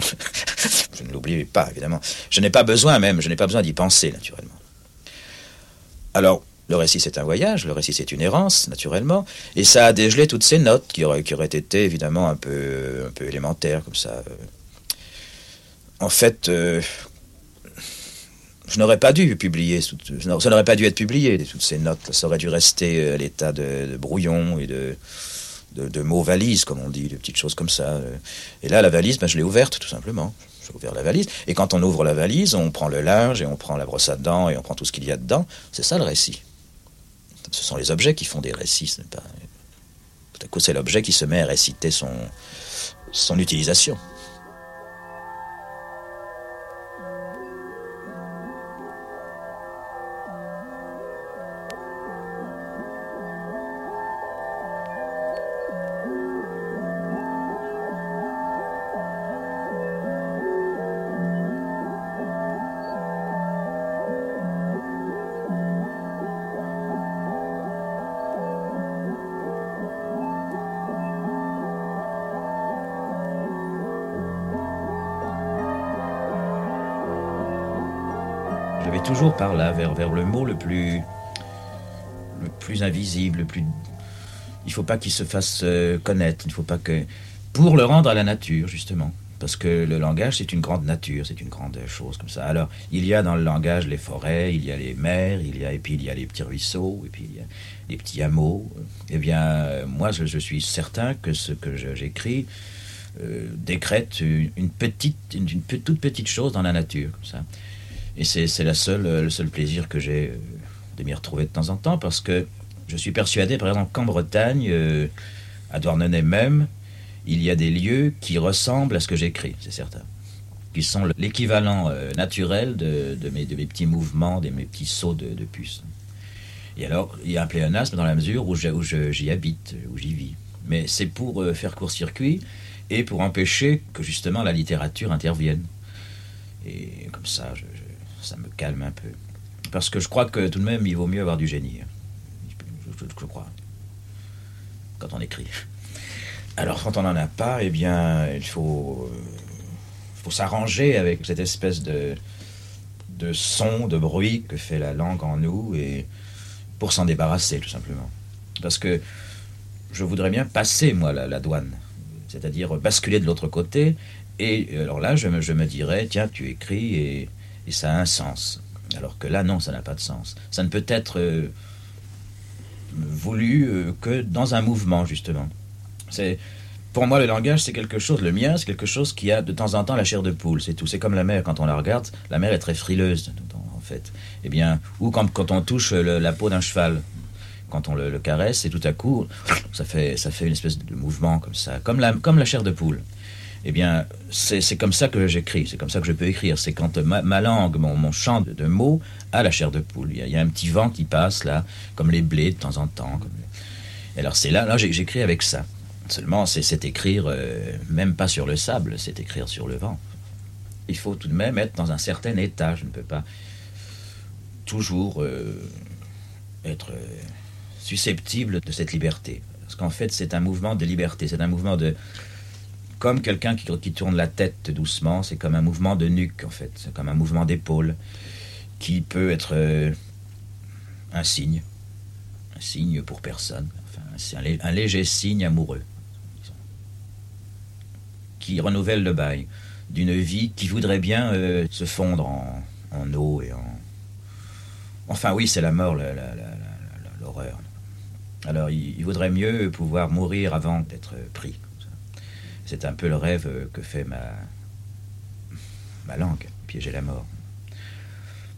je ne l'oublie pas, évidemment. Je n'ai pas besoin même, je n'ai pas besoin d'y penser, naturellement. Alors, le récit, c'est un voyage, le récit, c'est une errance, naturellement, et ça a dégelé toutes ces notes qui auraient, qui auraient été évidemment un peu, un peu élémentaires, comme ça, en fait, euh, je n'aurais pas dû publier, ça n'aurait pas dû être publié, toutes ces notes. Ça aurait dû rester à l'état de, brouillon et de, mots valises, comme on dit, de petites choses comme ça. Et là, la valise, ben, je l'ai ouverte, tout simplement. J'ai ouvert la valise. Et quand on ouvre la valise, on prend le linge et on prend la brosse à dents et on prend tout ce qu'il y a dedans. C'est ça le récit. Ce sont les objets qui font des récits. Tout à coup, c'est l'objet qui se met à réciter son, son utilisation. Toujours par là, vers, vers le mot le plus, le plus invisible, le plus. Il faut pas qu'il se fasse euh, connaître. Il faut pas que. Pour le rendre à la nature, justement. Parce que le langage, c'est une grande nature, c'est une grande chose comme ça. Alors, il y a dans le langage les forêts, il y a les mers, il y a, et puis il y a les petits ruisseaux, et puis il y a les petits hameaux. Eh bien, moi, je, suis certain que ce que j'écris euh, décrète une, petite, une, toute petite chose dans la nature, comme ça. Et c'est seule, le seul plaisir que j'ai euh, de m'y retrouver de temps en temps parce que je suis persuadé, par exemple, qu'en Bretagne, euh, à Douarnenez même, il y a des lieux qui ressemblent à ce que j'écris, c'est certain. Qui sont l'équivalent euh, naturel de, mes, de, mes, petits mouvements, de mes petits sauts de, de puce. Et alors, il y a un pléonasme dans la mesure où j'y habite, où j'y vis. Mais c'est pour euh, faire court-circuit et pour empêcher que justement la littérature intervienne. Et comme ça, ça me calme un peu. Parce que je crois que tout de même, il vaut mieux avoir du génie. Je, crois. Quand on écrit. Alors, quand on n'en a pas, eh bien, il faut, euh, s'arranger avec cette espèce de, son, de bruit que fait la langue en nous, et pour s'en débarrasser, tout simplement. Parce que je voudrais bien passer, moi, la, douane. C'est-à-dire basculer de l'autre côté. Et alors là, je me, je me dirais, tiens, tu écris et, et, ça a un sens. Alors que là, non, ça n'a pas de sens. Ça ne peut être euh, voulu euh, que dans un mouvement, justement. C'est pour moi, le langage, c'est quelque chose, le mien, c'est quelque chose qui a de temps en temps la chair de poule, c'est tout. C'est comme la mer, quand on la regarde, la mer est très frileuse, en fait. Eh bien, ou quand, on touche la peau d'un cheval, quand on le, caresse, et tout à coup, ça fait, ça fait une espèce de mouvement comme ça, comme la, comme la chair de poule. Eh bien, c'est comme ça que j'écris, c'est comme ça que je peux écrire. C'est quand ma, langue, mon, mon chant de, mots a la chair de poule. Il y, a, un petit vent qui passe là, comme les blés de temps en temps. Et alors c'est là, là j'écris avec ça. Seulement, c'est écrire, euh, même pas sur le sable, c'est écrire sur le vent. Il faut tout de même être dans un certain état. Je ne peux pas toujours euh, être euh, susceptible de cette liberté. Parce qu'en fait, c'est un mouvement de liberté. C'est un mouvement de. Comme quelqu'un qui, qui, tourne la tête doucement, c'est comme un mouvement de nuque, en fait. C'est comme un mouvement d'épaule qui peut être un signe. Un signe pour personne. Enfin, c'est un léger signe amoureux qui renouvelle le bail d'une vie qui voudrait bien euh, se fondre en, eau et en... Enfin oui, c'est la mort, l'horreur. Alors il, vaudrait mieux pouvoir mourir avant d'être pris. C'est un peu le rêve que fait ma, ma langue, piéger la mort.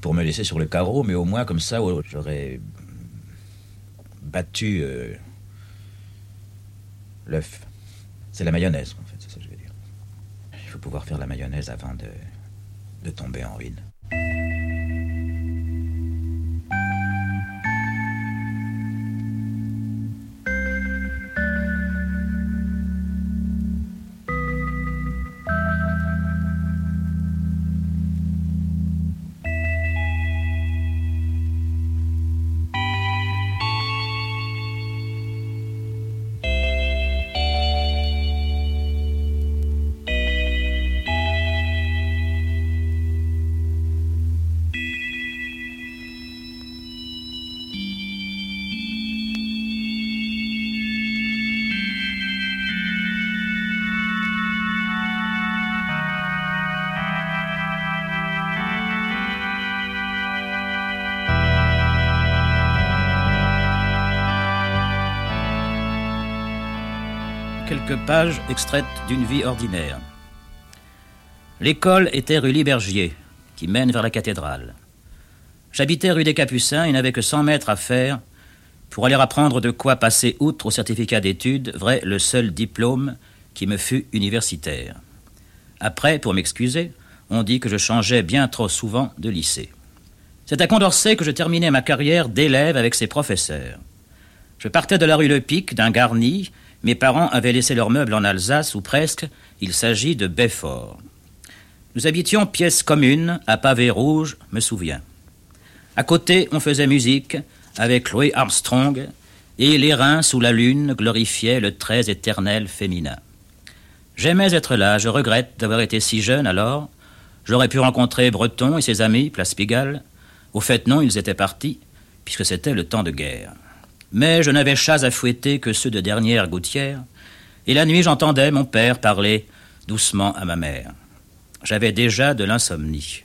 Pour me laisser sur le carreau, mais au moins comme ça, j'aurais battu euh, l'œuf. C'est la mayonnaise pouvoir faire la mayonnaise avant de tomber en ruine. Quelques pages extraites d'une vie ordinaire. L'école était rue Libergier, qui mène vers la cathédrale. J'habitais rue des Capucins et n'avais que 100 mètres à faire pour aller apprendre de quoi passer outre au certificat d'études, vrai le seul diplôme qui me fut universitaire. Après, pour m'excuser, on dit que je changeais bien trop souvent de lycée. C'est à Condorcet que je terminais ma carrière d'élève avec ses professeurs. Je partais de la rue Le Pic, d'un garni, mes parents avaient laissé leurs meubles en Alsace, ou presque, il s'agit de Belfort. Nous habitions pièce commune, à pavé rouge, me souviens. À côté, on faisait musique, avec Louis Armstrong, et les reins sous la lune glorifiaient le très éternel féminin. J'aimais être là, je regrette d'avoir été si jeune alors. J'aurais pu rencontrer Breton et ses amis, Place Pigalle. Au fait, non, ils étaient partis, puisque c'était le temps de guerre. Mais je n'avais chats à fouetter que ceux de dernière gouttière, et la nuit j'entendais mon père parler doucement à ma mère. J'avais déjà de l'insomnie.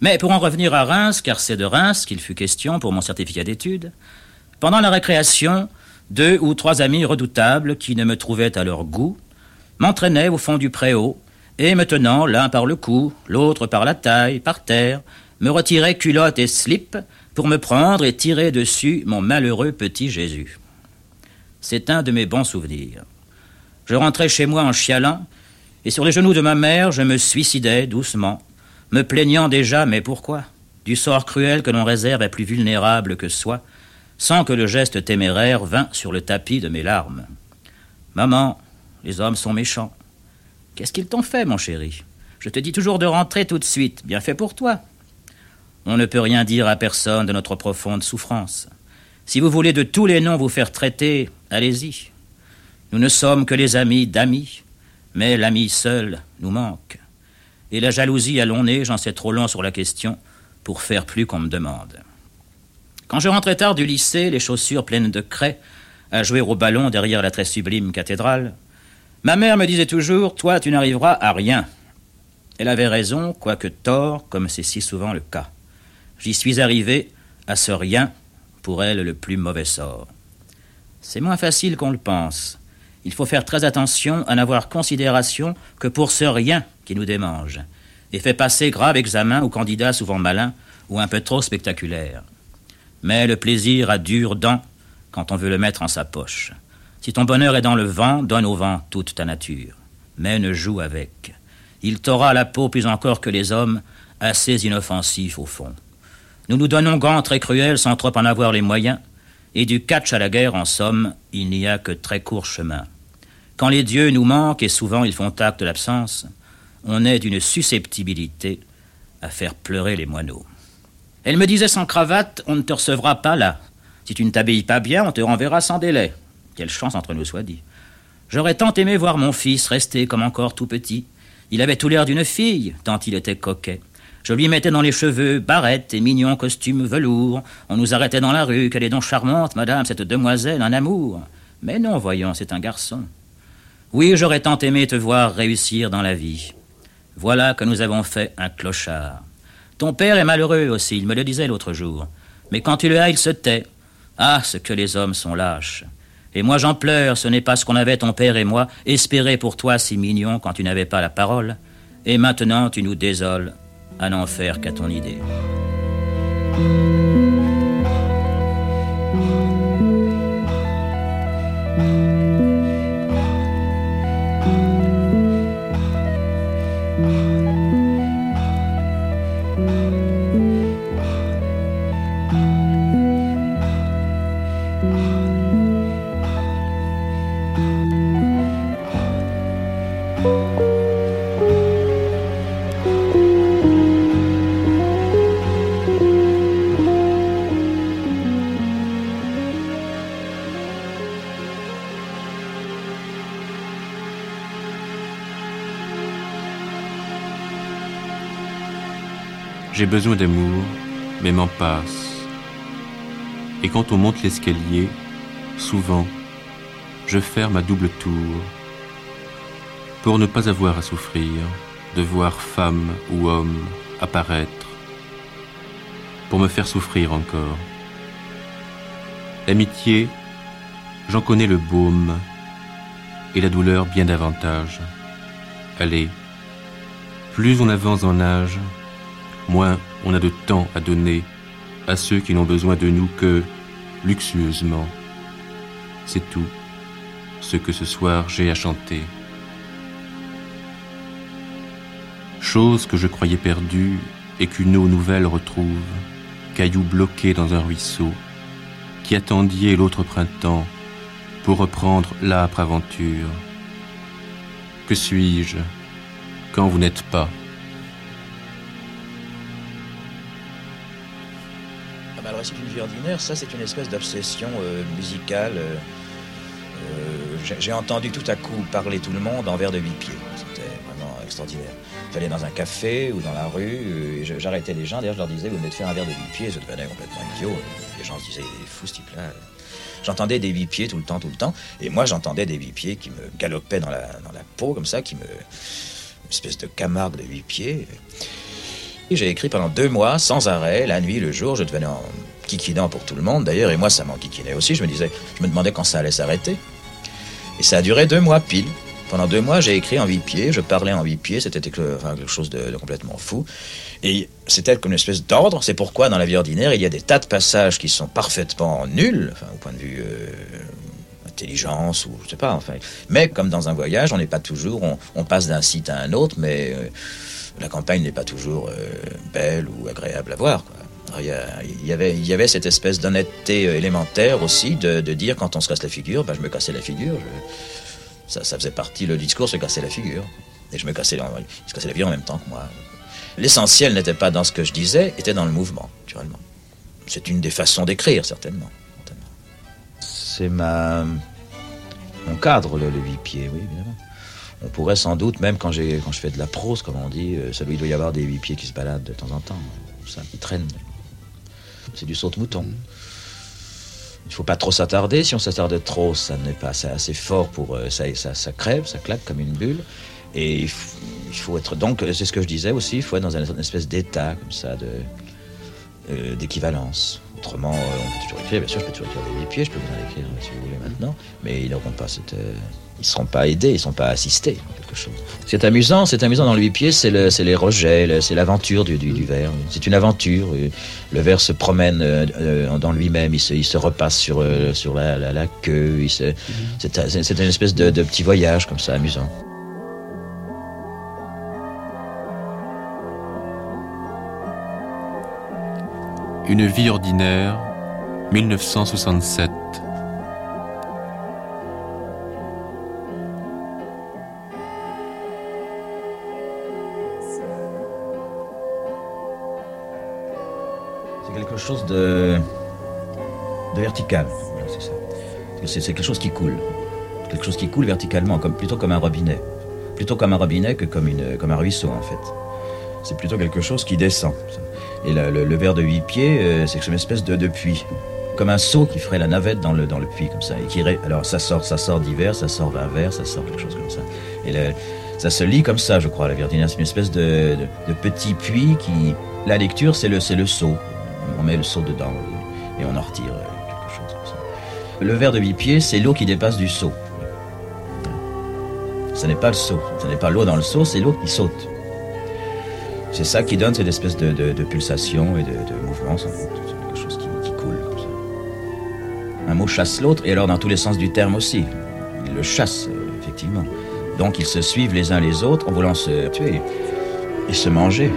Mais pour en revenir à Reims, car c'est de Reims qu'il fut question pour mon certificat d'études, pendant la récréation, deux ou trois amis redoutables qui ne me trouvaient à leur goût m'entraînaient au fond du préau et me tenant l'un par le cou, l'autre par la taille, par terre, me retiraient culotte et slip pour me prendre et tirer dessus mon malheureux petit Jésus. C'est un de mes bons souvenirs. Je rentrais chez moi en chialant, et sur les genoux de ma mère, je me suicidais doucement, me plaignant déjà, mais pourquoi? Du sort cruel que l'on réserve à plus vulnérable que soi, sans que le geste téméraire vînt sur le tapis de mes larmes. Maman, les hommes sont méchants. Qu'est-ce qu'ils t'ont fait, mon chéri? Je te dis toujours de rentrer tout de suite, bien fait pour toi. On ne peut rien dire à personne de notre profonde souffrance. Si vous voulez de tous les noms vous faire traiter, allez-y. Nous ne sommes que les amis d'amis, mais l'ami seul nous manque. Et la jalousie à long nez, j'en sais trop long sur la question, pour faire plus qu'on me demande. Quand je rentrais tard du lycée, les chaussures pleines de craie, à jouer au ballon derrière la très sublime cathédrale, ma mère me disait toujours Toi, tu n'arriveras à rien. Elle avait raison, quoique tort, comme c'est si souvent le cas. J'y suis arrivé à ce rien, pour elle le plus mauvais sort. C'est moins facile qu'on le pense. Il faut faire très attention à n'avoir considération que pour ce rien qui nous démange, et fait passer grave examen aux candidats souvent malins ou un peu trop spectaculaires. Mais le plaisir a dure dents quand on veut le mettre en sa poche. Si ton bonheur est dans le vent, donne au vent toute ta nature. Mais ne joue avec. Il t'aura la peau plus encore que les hommes, assez inoffensifs au fond. Nous nous donnons gants très cruels sans trop en avoir les moyens, et du catch à la guerre, en somme, il n'y a que très court chemin. Quand les dieux nous manquent, et souvent ils font acte d'absence, on est d'une susceptibilité à faire pleurer les moineaux. Elle me disait sans cravate, on ne te recevra pas là. Si tu ne t'habilles pas bien, on te renverra sans délai. Quelle chance entre nous soit dit. J'aurais tant aimé voir mon fils rester comme encore tout petit. Il avait tout l'air d'une fille, tant il était coquet. Je lui mettais dans les cheveux barrettes et mignons costumes velours. On nous arrêtait dans la rue. Quelle est donc charmante, madame, cette demoiselle, un amour. Mais non, voyons, c'est un garçon. Oui, j'aurais tant aimé te voir réussir dans la vie. Voilà que nous avons fait un clochard. Ton père est malheureux aussi, il me le disait l'autre jour. Mais quand tu le as, il se tait. Ah, ce que les hommes sont lâches. Et moi j'en pleure, ce n'est pas ce qu'on avait ton père et moi, espéré pour toi si mignon quand tu n'avais pas la parole. Et maintenant tu nous désoles à n'en faire qu'à ton idée. J'ai besoin d'amour, mais m'en passe. Et quand on monte l'escalier, souvent, je ferme à double tour pour ne pas avoir à souffrir de voir femme ou homme apparaître, pour me faire souffrir encore. L'amitié, j'en connais le baume et la douleur bien davantage. Allez, plus on avance en âge, moins on a de temps à donner à ceux qui n'ont besoin de nous que luxueusement. C'est tout ce que ce soir j'ai à chanter. Chose que je croyais perdue et qu'une eau nouvelle retrouve, caillou bloqué dans un ruisseau, qui attendiez l'autre printemps pour reprendre l'âpre aventure. Que suis-je quand vous n'êtes pas récit d'une vie ordinaire, ça c'est une espèce d'obsession euh, musicale. Euh, euh, j'ai entendu tout à coup parler tout le monde en verre de huit pieds. C'était vraiment extraordinaire. J'allais dans un café ou dans la rue, j'arrêtais les gens, d'ailleurs je leur disais, vous venez de faire un verre de huit pieds, ça devenait complètement idiot. Les gens se disaient, il est fou ce type-là. J'entendais des huit pieds tout le temps, tout le temps. Et moi j'entendais des huit pieds qui me galopaient dans la, dans la peau, comme ça, qui me. Une espèce de camargue de huit pieds. J'ai écrit pendant deux mois, sans arrêt, la nuit, le jour. Je devenais en kikinant pour tout le monde, d'ailleurs, et moi, ça m'en kikinait aussi. Je me disais, je me demandais quand ça allait s'arrêter. Et ça a duré deux mois pile. Pendant deux mois, j'ai écrit en huit je parlais en huit c'était quelque, chose de, complètement fou. Et c'était comme une espèce d'ordre, c'est pourquoi dans la vie ordinaire, il y a des tas de passages qui sont parfaitement nuls, au point de vue euh, intelligence ou je sais pas, enfin. Mais comme dans un voyage, on n'est pas toujours, on, passe d'un site à un autre, mais euh, la campagne n'est pas toujours euh, belle ou agréable à voir. Il, y avait, il cette espèce d'honnêteté élémentaire aussi de, dire quand on se casse la figure, ben, je me cassais la figure. Ça, faisait partie, le discours se cassait la figure. Et je me cassais, se cassait la figure en même temps que moi. L'essentiel n'était pas dans ce que je disais, était dans le mouvement, naturellement. C'est une des façons d'écrire, certainement. C'est ma... mon cadre, le, huit pieds, oui, évidemment. On pourrait sans doute, même quand, quand je fais de la prose, comme on dit, euh, il doit y avoir des huit pieds qui se baladent de temps en temps. Ça, qui traînent. C'est du saute-mouton. Il ne faut pas trop s'attarder. Si on s'attarde trop, ça n'est pas assez, fort pour. Euh, ça, ça, crève, ça claque comme une bulle. Et il faut, être. Donc, c'est ce que je disais aussi, il faut être dans une, espèce d'état, comme ça, de, euh, d'équivalence. Autrement, euh, on peut toujours écrire. Bien sûr, je peux toujours écrire des pieds, je peux vous en écrire si vous voulez maintenant. Mais ils n'auront pas cette ils ne seront pas aidés, ils ne sont pas assistés quelque chose. C'est amusant, c'est amusant dans le huit pieds, c'est le, les rejets, c'est l'aventure du, du, verre. C'est une aventure. Le verre se promène euh, euh, dans lui-même, il se, il se, repasse sur, euh, sur la, la, queue. Mhm. C'est une espèce de, de petit voyage comme ça, amusant. Une vie ordinaire, 1967. Chose de, vertical. c'est quelque chose qui coule. Quelque chose qui coule verticalement, comme, plutôt comme un robinet. Plutôt comme un robinet que comme, une, comme un ruisseau, en fait. C'est plutôt quelque chose qui descend. Et le, verre de huit pieds, euh, c'est une espèce de, puits. Comme un seau qui ferait la navette dans le, dans le puits, comme ça. Et qui, alors, ça sort, ça sort d'hiver, ça sort vingt verres, ça sort quelque chose comme ça. Et ça se lit comme ça, je crois, la verdinière. C'est une espèce de, de, petit puits qui. La lecture, c'est le, le seau on met le seau dedans et on en retire euh, quelque chose comme ça. Le verre de huit pieds, c'est l'eau qui dépasse du seau. Ce n'est pas le seau, ce n'est pas l'eau dans le seau, c'est l'eau qui saute. C'est ça qui donne cette espèce de, pulsation et de, mouvement, C'est quelque chose qui, coule comme ça. Un mot chasse l'autre, et alors dans tous les sens du terme aussi. Il le chasse, euh, effectivement. Donc ils se suivent les uns les autres en voulant se tuer et se manger.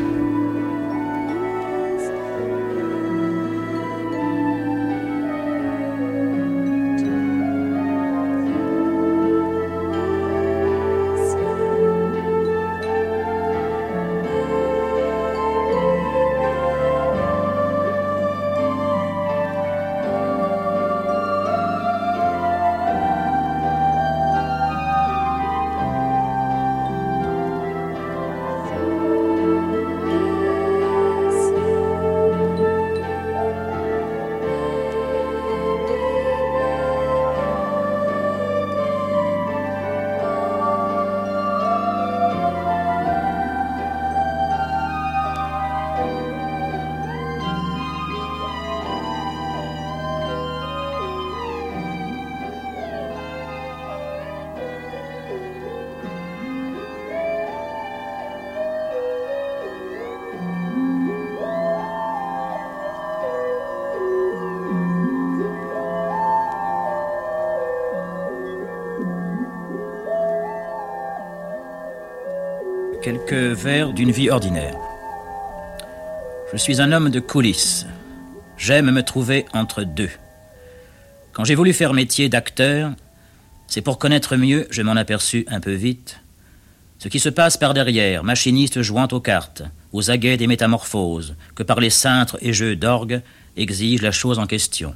Quelques vers d'une vie ordinaire. Je suis un homme de coulisses. J'aime me trouver entre deux. Quand j'ai voulu faire métier d'acteur, c'est pour connaître mieux, je m'en aperçus un peu vite, ce qui se passe par derrière, machiniste jouant aux cartes, aux aguets des métamorphoses, que par les cintres et jeux d'orgue exige la chose en question.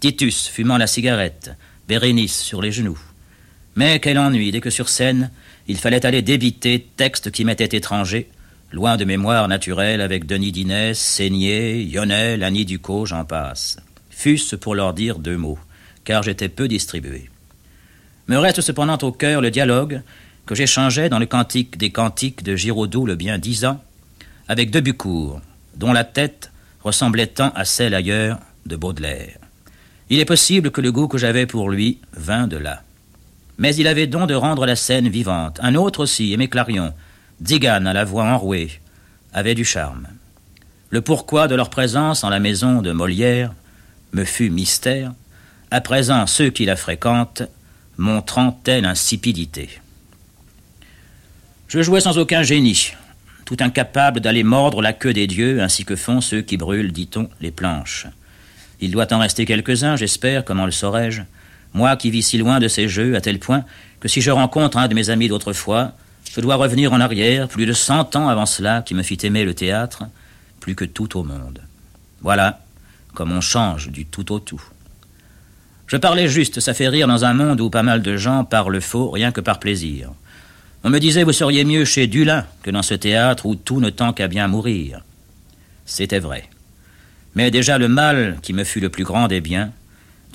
Titus fumant la cigarette, Bérénice sur les genoux. Mais quel ennui dès que sur scène, il fallait aller débiter textes qui m'étaient étrangers, loin de mémoire naturelle avec Denis Dinès, Seigné, Yonel, Annie Ducot, j'en passe. Fût-ce pour leur dire deux mots, car j'étais peu distribué. Me reste cependant au cœur le dialogue que j'échangeais dans le Cantique des Cantiques de Giraudoux le bien dix ans avec Debucourt, dont la tête ressemblait tant à celle ailleurs de Baudelaire. Il est possible que le goût que j'avais pour lui vint de là. Mais il avait don de rendre la scène vivante. Un autre aussi, Aimé Clarion, Digan à la voix enrouée, avait du charme. Le pourquoi de leur présence en la maison de Molière me fut mystère, à présent ceux qui la fréquentent montrant telle insipidité. Je jouais sans aucun génie, tout incapable d'aller mordre la queue des dieux, ainsi que font ceux qui brûlent, dit-on, les planches. Il doit en rester quelques-uns, j'espère, comment le saurais-je? Moi qui vis si loin de ces jeux, à tel point que si je rencontre un de mes amis d'autrefois, je dois revenir en arrière, plus de cent ans avant cela, qui me fit aimer le théâtre, plus que tout au monde. Voilà, comme on change du tout au tout. Je parlais juste, ça fait rire dans un monde où pas mal de gens parlent faux rien que par plaisir. On me disait vous seriez mieux chez Dulin que dans ce théâtre où tout ne tend qu'à bien mourir. C'était vrai. Mais déjà le mal qui me fut le plus grand des biens,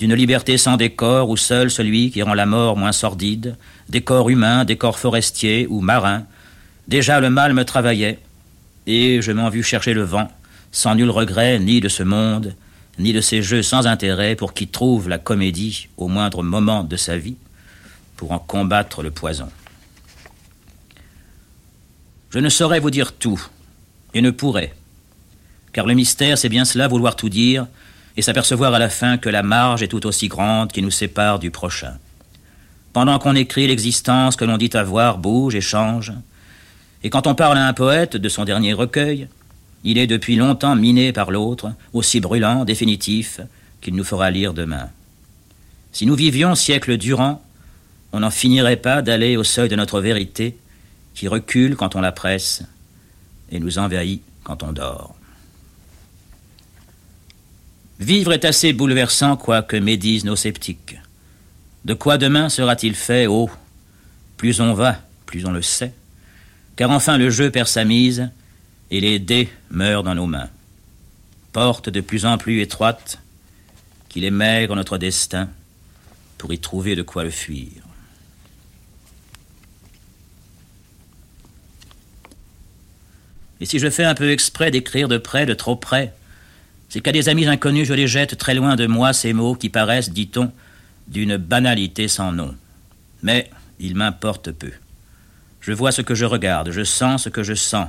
d'une liberté sans décor où seul celui qui rend la mort moins sordide, décor humain, décor forestier ou marin, déjà le mal me travaillait, et je m'en vis chercher le vent, sans nul regret ni de ce monde, ni de ces jeux sans intérêt pour qui trouve la comédie au moindre moment de sa vie, pour en combattre le poison. Je ne saurais vous dire tout, et ne pourrais, car le mystère, c'est bien cela, vouloir tout dire, et s'apercevoir à la fin que la marge est tout aussi grande qui nous sépare du prochain. Pendant qu'on écrit l'existence que l'on dit avoir bouge et change, et quand on parle à un poète de son dernier recueil, il est depuis longtemps miné par l'autre, aussi brûlant, définitif, qu'il nous fera lire demain. Si nous vivions siècles durant, on n'en finirait pas d'aller au seuil de notre vérité, qui recule quand on la presse et nous envahit quand on dort. Vivre est assez bouleversant, quoique médisent nos sceptiques. De quoi demain sera-t-il fait Oh, plus on va, plus on le sait, car enfin le jeu perd sa mise, et les dés meurent dans nos mains. Porte de plus en plus étroite, qu'il est maigre notre destin pour y trouver de quoi le fuir. Et si je fais un peu exprès d'écrire de près, de trop près, c'est qu'à des amis inconnus je les jette très loin de moi ces mots qui paraissent, dit-on, d'une banalité sans nom. Mais il m'importe peu. Je vois ce que je regarde, je sens ce que je sens,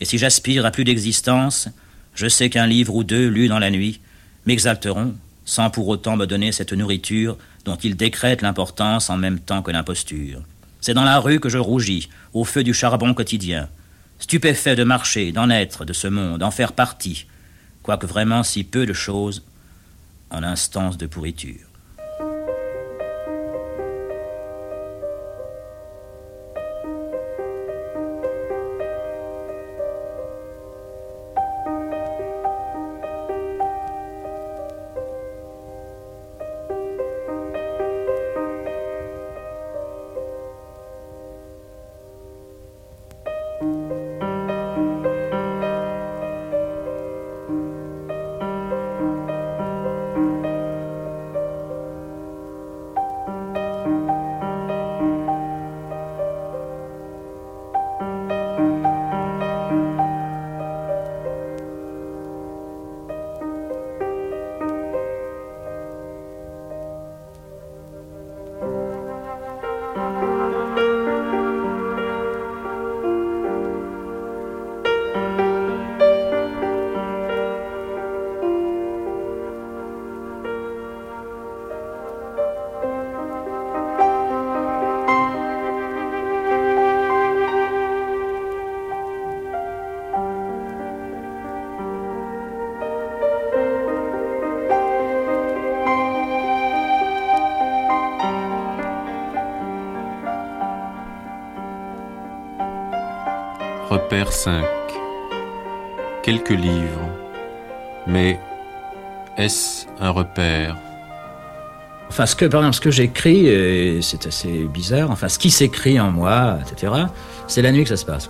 et si j'aspire à plus d'existence, je sais qu'un livre ou deux lus dans la nuit m'exalteront, sans pour autant me donner cette nourriture dont ils décrètent l'importance en même temps que l'imposture. C'est dans la rue que je rougis, au feu du charbon quotidien, stupéfait de marcher, d'en être, de ce monde, d'en faire partie, quoique vraiment si peu de choses en instance de pourriture. Repère 5. Quelques livres. Mais est-ce un repère? Enfin, ce que, par ce que j'écris, euh, c'est assez bizarre. Enfin, ce qui s'écrit en moi, etc., c'est la nuit que ça se passe.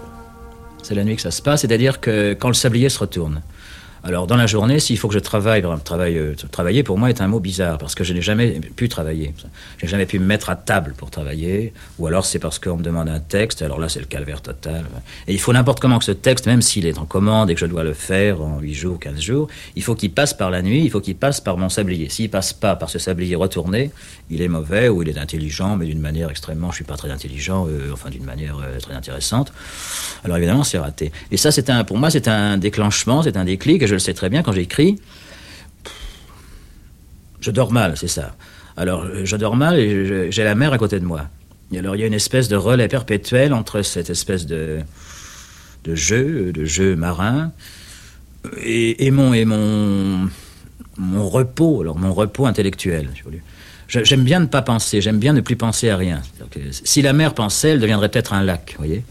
C'est la nuit que ça se passe, c'est-à-dire que quand le sablier se retourne. Alors dans la journée, s'il faut que je travaille, travail, euh, travailler pour moi est un mot bizarre parce que je n'ai jamais pu travailler. Je n'ai jamais pu me mettre à table pour travailler, ou alors c'est parce qu'on me demande un texte. Alors là, c'est le calvaire total. Et il faut n'importe comment que ce texte, même s'il est en commande et que je dois le faire en 8 jours, 15 jours, il faut qu'il passe par la nuit, il faut qu'il passe par mon sablier. S'il passe pas par ce sablier retourné, il est mauvais ou il est intelligent, mais d'une manière extrêmement, je suis pas très intelligent, euh, enfin d'une manière euh, très intéressante. Alors évidemment, c'est raté. Et ça, c'est un, pour moi, c'est un déclenchement, c'est un déclic je le sais très bien, quand j'écris, je dors mal, c'est ça. Alors, je dors mal et j'ai la mer à côté de moi. Et alors, il y a une espèce de relais perpétuel entre cette espèce de, de jeu, de jeu marin, et, mon, et mon, mon repos, alors mon repos intellectuel. J'aime bien ne pas penser, j'aime bien ne plus penser à rien. si la mer pensait, elle deviendrait peut-être un lac, vous voyez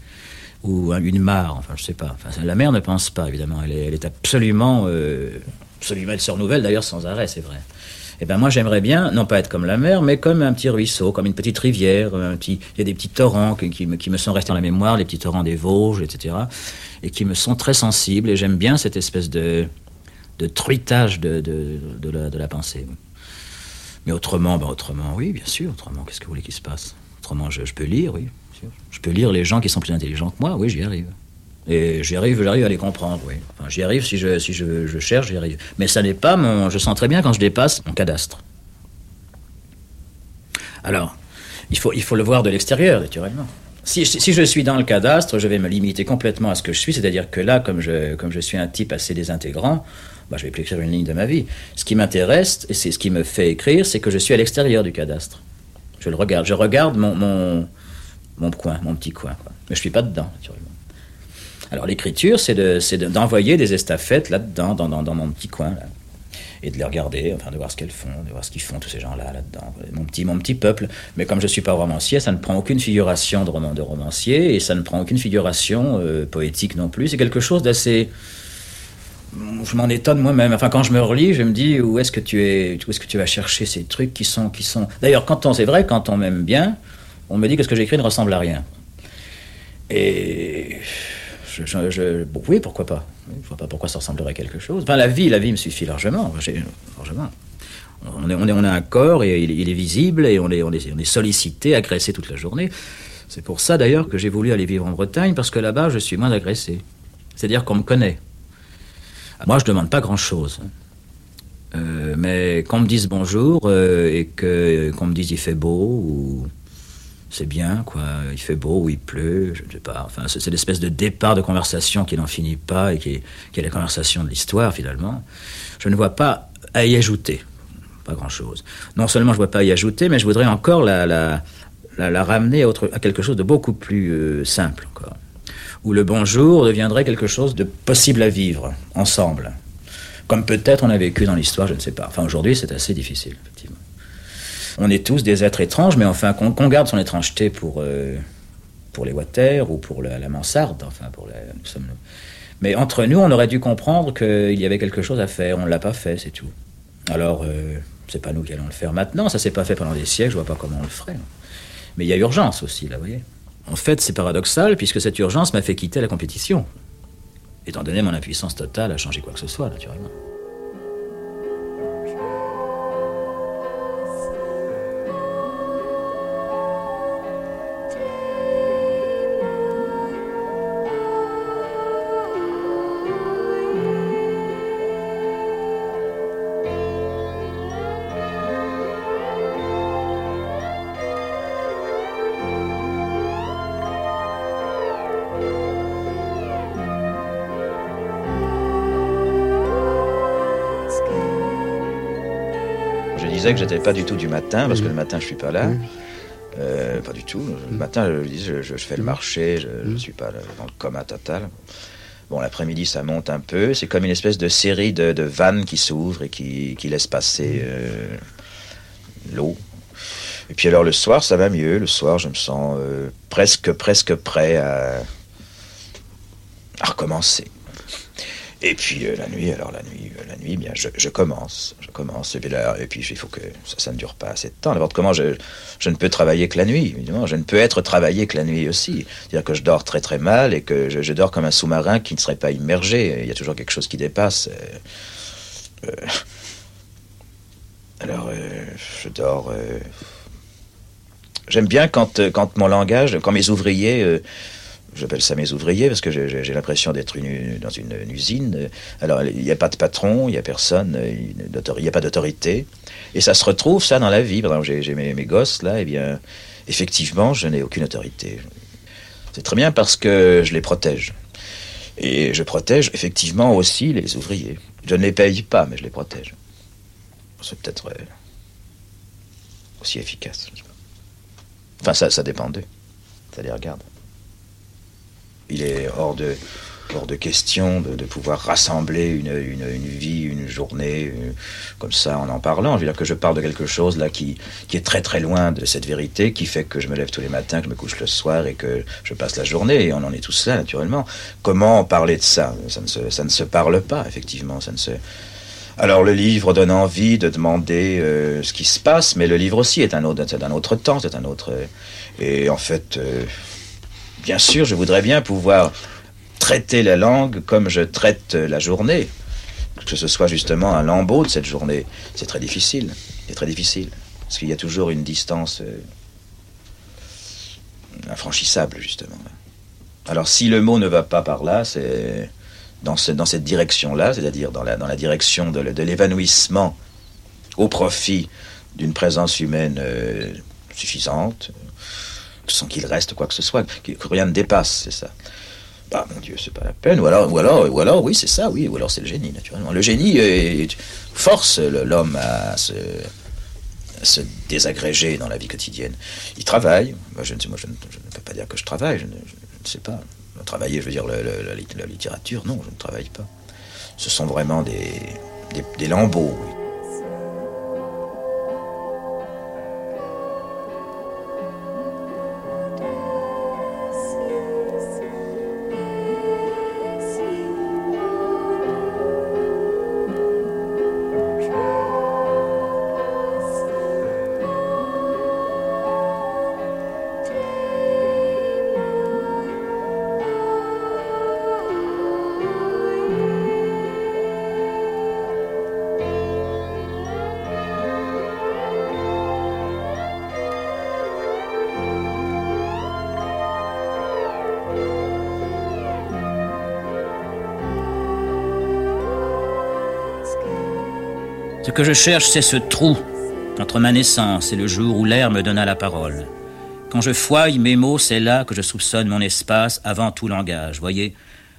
ou une mare, enfin je sais pas. La mère ne pense pas évidemment, elle est, absolument, euh, absolument, elle se renouvelle d'ailleurs sans arrêt, c'est vrai. Eh ben moi j'aimerais bien, non pas être comme la mer, mais comme un petit ruisseau, comme une petite rivière, il y a des petits torrents qui, me, qui me sont restés dans la mémoire, les petits torrents des Vosges, etc., et qui me sont très sensibles, et j'aime bien cette espèce de, de truitage de, de, la, pensée. Mais autrement, ben autrement, oui, bien sûr, autrement, qu'est-ce que vous voulez qu'il se passe? Autrement, je peux lire, oui. Je peux lire les gens qui sont plus intelligents que moi, oui, j'y arrive. Et j'y arrive, j'arrive à les comprendre, oui. J'y arrive si je, si je cherche, j'y arrive. Mais ça n'est pas mon. Je sens très bien quand je dépasse mon cadastre. Alors, il faut, il faut le voir de l'extérieur, naturellement. Si, si, je suis dans le cadastre, je vais me limiter complètement à ce que je suis, c'est-à-dire que là, comme je, comme je suis un type assez désintégrant, bah, je vais plus écrire une ligne de ma vie. Ce qui m'intéresse, et c'est ce qui me fait écrire, c'est que je suis à l'extérieur du cadastre. Je le regarde. Je regarde mon, mon, mon coin, mon petit coin. Mais je suis pas dedans, naturellement. Alors l'écriture, c'est d'envoyer des estafettes là-dedans, dans, dans, mon petit coin, et de les regarder, enfin de voir ce qu'elles font, de voir ce qu'ils font tous ces gens-là là-dedans, mon petit, mon petit peuple. Mais comme je suis pas romancier, ça ne prend aucune figuration de roman de romancier, et ça ne prend aucune figuration euh, poétique non plus. C'est quelque chose d'assez je m'en étonne moi-même. Enfin, quand je me relis, je me dis où est-ce que tu es, où est-ce que tu vas chercher ces trucs qui sont, qui sont? D'ailleurs, quand on, c'est vrai, quand on m'aime bien, on me dit que ce que j'écris ne ressemble à rien. Et je, oui, pourquoi pas Je vois pas pourquoi ça ressemblerait à quelque chose. Enfin, la vie, la vie me suffit largement. largement. On, est, on, est, on a un corps et il, est visible et on est, on est, on est sollicité, agressé toute la journée. C'est pour ça d'ailleurs que j'ai voulu aller vivre en Bretagne parce que là-bas, je suis moins agressé. C'est-à-dire qu'on me connaît. Moi, je ne demande pas grand-chose. Euh, mais qu'on me dise bonjour euh, et qu'on me dise il fait beau ou c'est bien, quoi. Il fait beau ou il pleut, je ne sais pas. Enfin, c'est l'espèce de départ de conversation qui n'en finit pas et qui est, la conversation de l'histoire, finalement. Je ne vois pas à y ajouter. Pas grand-chose. Non seulement je ne vois pas à y ajouter, mais je voudrais encore la, ramener à, autre, à, quelque chose de beaucoup plus euh, simple, encore. Où le bonjour deviendrait quelque chose de possible à vivre, ensemble. Comme peut-être on a vécu dans l'histoire, je ne sais pas. Enfin, aujourd'hui, c'est assez difficile, effectivement on est tous des êtres étranges, mais enfin, qu'on garde son étrangeté pour, euh, pour les water ou pour la, mansarde, enfin, pour la, Mais entre nous, on aurait dû comprendre qu'il y avait quelque chose à faire. On ne l'a pas fait, c'est tout. Alors, euh, c'est pas nous qui allons le faire maintenant. Ça s'est pas fait pendant des siècles. Je vois pas comment on le ferait. Mais il y a urgence aussi, là, vous voyez. En fait, c'est paradoxal, puisque cette urgence m'a fait quitter la compétition. Étant donné mon impuissance totale à changer quoi que ce soit, naturellement. Que j'étais pas du tout du matin, parce que le matin je suis pas là. Euh, pas du tout. Le matin, je, je, fais le marché, je ne suis pas dans le coma total. Bon, l'après-midi, ça monte un peu. C'est comme une espèce de série de, vannes qui s'ouvrent et qui, qui laissent passer euh, l'eau. Et puis alors le soir, ça va mieux. Le soir, je me sens euh, presque, presque prêt à, à recommencer. Et puis euh, la nuit, alors la nuit, euh, la nuit, bien, je, commence, je commence. Et puis, et puis il faut que ça, ne dure pas assez de temps. N'importe comment, je, ne peux travailler que la nuit, évidemment. Je ne peux être travaillé que la nuit aussi. C'est-à-dire que je dors très très mal et que je, dors comme un sous-marin qui ne serait pas immergé. Il y a toujours quelque chose qui dépasse. Euh, alors, je dors. J'aime bien quand, quand mon langage, quand mes ouvriers j'appelle ça mes ouvriers parce que j'ai l'impression d'être dans une, usine. Alors, il n'y a pas de patron, il n'y a personne, il n'y a pas d'autorité. Et ça se retrouve, ça, dans la vie. Par exemple, j'ai mes, mes, gosses, là, et eh bien, effectivement, je n'ai aucune autorité. C'est très bien parce que je les protège. Et je protège, effectivement, aussi les ouvriers. Je ne les paye pas, mais je les protège. C'est peut-être euh, aussi efficace. Enfin, ça, ça dépend d'eux. Ça les regarde il est hors de, hors de question de, pouvoir rassembler une, une, vie, une journée, euh, comme ça, en en parlant. Je veux dire que je parle de quelque chose là qui, qui est très très loin de cette vérité, qui fait que je me lève tous les matins, que je me couche le soir et que je passe la journée. Et on en est tous là, naturellement. Comment parler de ça? Ça ne, se, ça ne se parle pas, effectivement. Ça ne se... Alors le livre donne envie de demander euh, ce qui se passe, mais le livre aussi est un autre, c'est un autre temps, c'est un autre. et en fait, euh, bien sûr, je voudrais bien pouvoir traiter la langue comme je traite la journée, que ce soit justement un lambeau de cette journée. C'est très difficile, c'est très difficile, parce qu'il y a toujours une distance euh, infranchissable, justement. Alors si le mot ne va pas par là, c'est dans, ce, dans cette direction-là, c'est-à-dire dans la, direction de, de l'évanouissement au profit d'une présence humaine euh, suffisante, sans qu'il reste quoi que ce soit, que rien ne dépasse, c'est ça. Bah mon Dieu, c'est pas la peine. Ou alors, ou alors, ou alors, oui, c'est ça, oui. Ou alors c'est le génie, naturellement. Le génie force l'homme à se, désagréger dans la vie quotidienne. Il travaille. Moi, je ne, moi, je ne, peux pas dire que je travaille. Je ne, sais pas. Travailler, je veux dire, la, littérature, non, je ne travaille pas. Ce sont vraiment des, lambeaux. Que je cherche, c'est ce trou entre ma naissance et le jour où l'air me donna la parole. Quand je fouille mes mots, c'est là que je soupçonne mon espace avant tout langage. Voyez,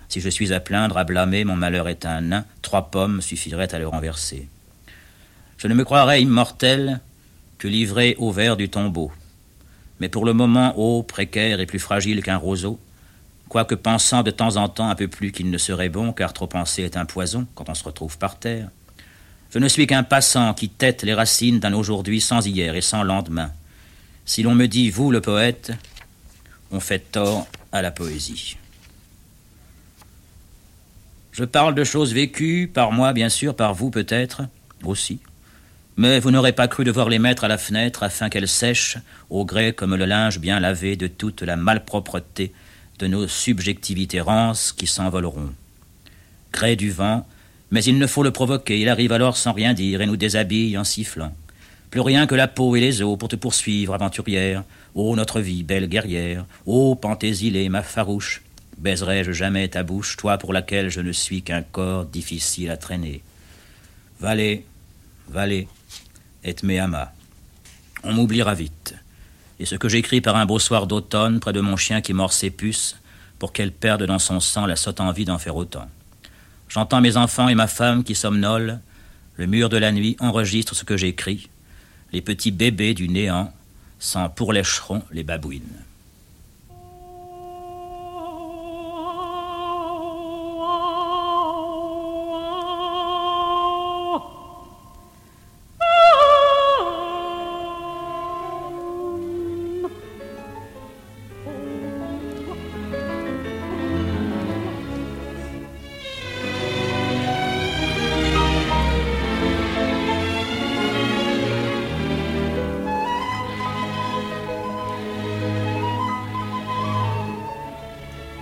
si je suis à plaindre, à blâmer, mon malheur est un nain, trois pommes suffiraient à le renverser. Je ne me croirais immortel que livré au verre du tombeau. Mais pour le moment, haut, précaire et plus fragile qu'un roseau, quoique pensant de temps en temps un peu plus qu'il ne serait bon, car trop penser est un poison quand on se retrouve par terre, je ne suis qu'un passant qui tête les racines d'un aujourd'hui sans hier et sans lendemain. Si l'on me dit vous le poète, on fait tort à la poésie. Je parle de choses vécues, par moi bien sûr, par vous peut-être, aussi. Mais vous n'aurez pas cru devoir les mettre à la fenêtre afin qu'elles sèchent, au gré comme le linge bien lavé de toute la malpropreté de nos subjectivités rances qui s'envoleront. Gré du vent, mais il ne faut le provoquer, il arrive alors sans rien dire et nous déshabille en sifflant. Plus rien que la peau et les os pour te poursuivre, aventurière. Ô notre vie, belle guerrière, ô Pantésilée, ma farouche, baiserai-je jamais ta bouche, toi pour laquelle je ne suis qu'un corps difficile à traîner? Valé, valé, et me ama. On m'oubliera vite. Et ce que j'écris par un beau soir d'automne près de mon chien qui mord ses puces, pour qu'elle perde dans son sang la sotte envie d'en faire autant. J'entends mes enfants et ma femme qui somnolent. Le mur de la nuit enregistre ce que j'écris. Les petits bébés du néant s'en pourlécheront les babouines.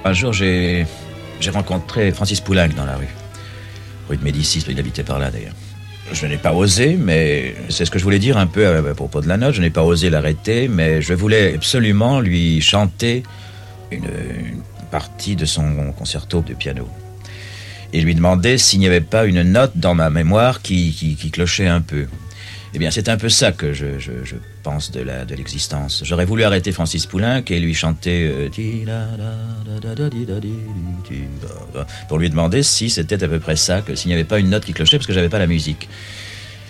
Un jour, j'ai rencontré Francis Poulenc dans la rue. Rue de Médicis, il habitait par là d'ailleurs. Je n'ai pas osé, mais c'est ce que je voulais dire un peu à propos de la note. Je n'ai pas osé l'arrêter, mais je voulais absolument lui chanter une, partie de son concerto de piano. Et lui demander s'il n'y avait pas une note dans ma mémoire qui, qui clochait un peu. Eh bien, c'est un peu ça que je, pense de l'existence. J'aurais voulu arrêter Francis Poulenc et lui chanter pour lui demander si c'était à peu près ça, que s'il n'y avait pas une note qui clochait, parce que j'avais pas la musique.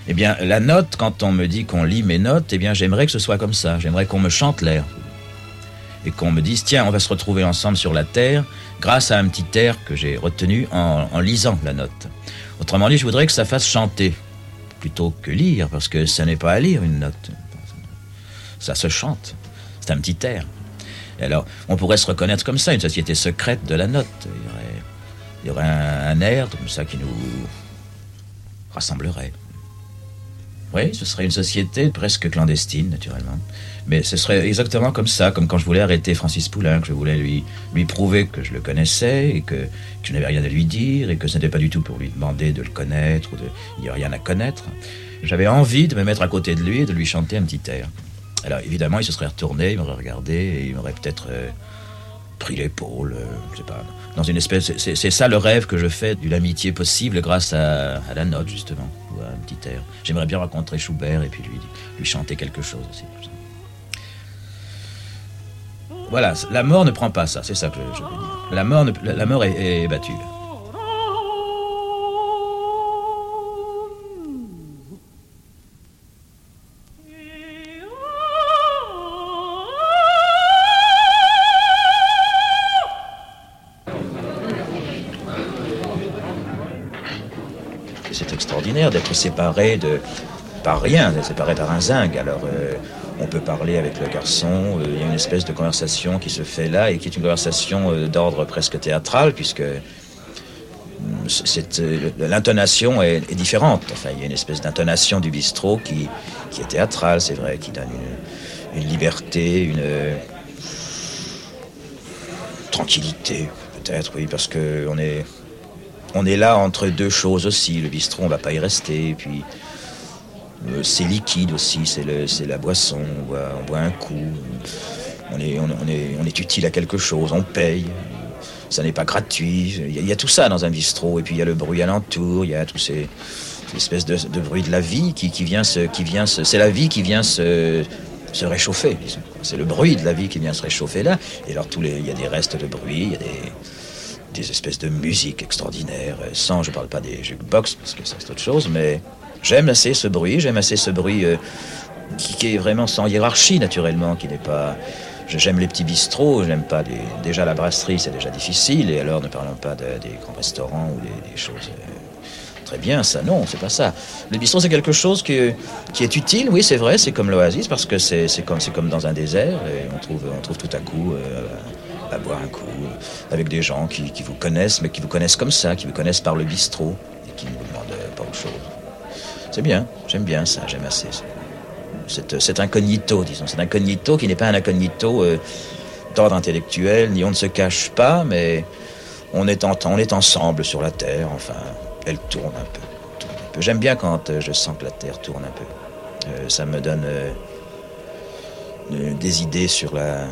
Eh bien, la note, quand on me dit qu'on lit mes notes, eh bien, j'aimerais que ce soit comme ça. J'aimerais qu'on me chante l'air. Et qu'on me dise, tiens, on va se retrouver ensemble sur la terre grâce à un petit air que j'ai retenu en, en lisant la note. Autrement dit, je voudrais que ça fasse chanter plutôt que lire, parce que ce n'est pas à lire une note. Ça se chante. C'est un petit air. alors, on pourrait se reconnaître comme ça, une société secrète de la note. Il y aurait, un, air comme ça qui nous rassemblerait. Oui, ce serait une société presque clandestine, naturellement. Mais ce serait exactement comme ça, comme quand je voulais arrêter Francis Poulenc, que je voulais lui, lui prouver que je le connaissais et que, je n'avais rien à lui dire et que ce n'était pas du tout pour lui demander de le connaître ou de. Il n'y a rien à connaître. J'avais envie de me mettre à côté de lui et de lui chanter un petit air. Alors évidemment, il se serait retourné, il m'aurait regardé et il m'aurait peut-être euh, pris l'épaule, euh, je sais pas. Dans une espèce. C'est ça le rêve que je fais d'une amitié possible grâce à, à, la note, justement, à un petit air. J'aimerais bien rencontrer Schubert et puis lui, lui chanter quelque chose aussi. Voilà, la mort ne prend pas ça, c'est ça que je, veux dire. La mort, la, mort est, battue. D'être séparé de par rien, séparé par un zinc. Alors, euh, on peut parler avec le garçon. Euh, il y a une espèce de conversation qui se fait là et qui est une conversation euh, d'ordre presque théâtral, puisque euh, l'intonation est, différente. Enfin, il y a une espèce d'intonation du bistrot qui, qui est théâtrale, c'est vrai, qui donne une, liberté, une tranquillité, peut-être, oui, parce qu'on est, on est là entre deux choses aussi. Le bistrot, on va pas y rester, puis euh, c'est liquide aussi, c'est la boisson, on boit, un coup, on est, on, est, on est utile à quelque chose, on paye, ça n'est pas gratuit, il y, a, tout ça dans un bistrot, et puis il y a le bruit alentour, il y a tous ces, espèces de, bruit de la vie qui, vient se... Qui vient c'est la vie qui vient se, se réchauffer, C'est le bruit de la vie qui vient se réchauffer là, et alors tous les, il y a des restes de bruit, il y a des des espèces de musique extraordinaires, sans, je parle pas des jukebox, parce que ça c'est autre chose, mais J'aime assez ce bruit, j'aime assez ce bruit euh, qui, est vraiment sans hiérarchie naturellement, qui n'est pas... J'aime les petits bistrots, j'aime pas. Déjà la brasserie, c'est déjà difficile, et alors ne parlons pas des grands restaurants ou des, choses... Euh, très bien, ça, non, c'est pas ça. Le bistrot, c'est quelque chose qui, qui est utile, oui, c'est vrai, c'est comme l'oasis, parce que c'est comme, comme dans un désert, et on trouve, on trouve tout à coup... Euh, à boire un coup avec des gens qui, qui, vous connaissent, mais qui vous connaissent comme ça, qui vous connaissent par le bistrot et qui ne vous demandent pas autre chose. C'est bien, j'aime bien ça, j'aime assez cet, incognito, disons, cet incognito qui n'est pas un incognito euh, d'ordre intellectuel, ni on ne se cache pas, mais on est, on est ensemble sur la Terre, enfin, elle tourne un peu. J'aime bien quand euh, je sens que la Terre tourne un peu. Euh, ça me donne des idées sur la,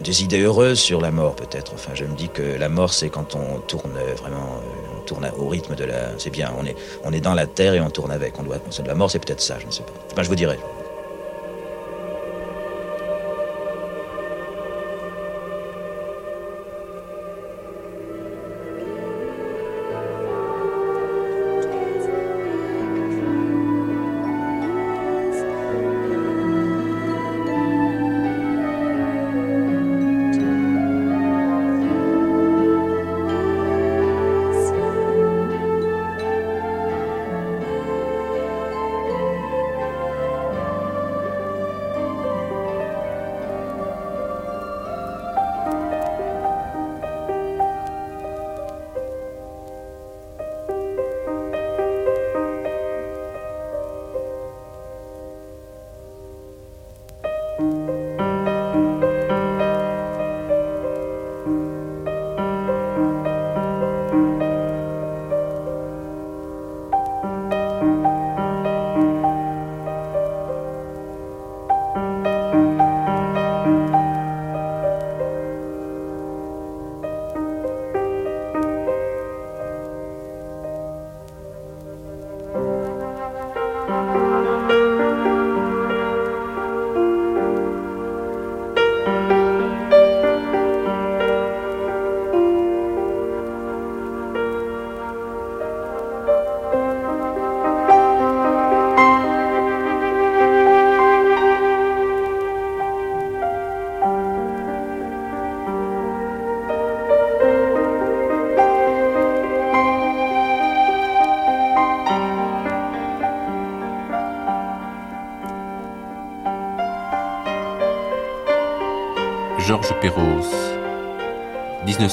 des idées heureuses sur la mort peut-être. Enfin, je me dis que la mort, c'est quand on tourne vraiment, on tourne au rythme de la. C'est bien, on est, on est dans la terre et on tourne avec. On doit. La mort, c'est peut-être ça, je ne sais pas. Enfin, je vous dirai.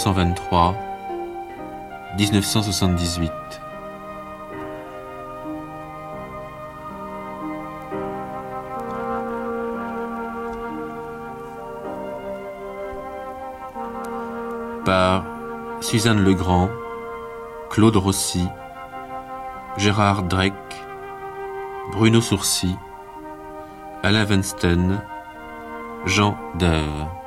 1923-1978. Par Suzanne Legrand, Claude Rossi, Gérard Drake, Bruno Sourcy, Alain Weinstein, Jean Deur.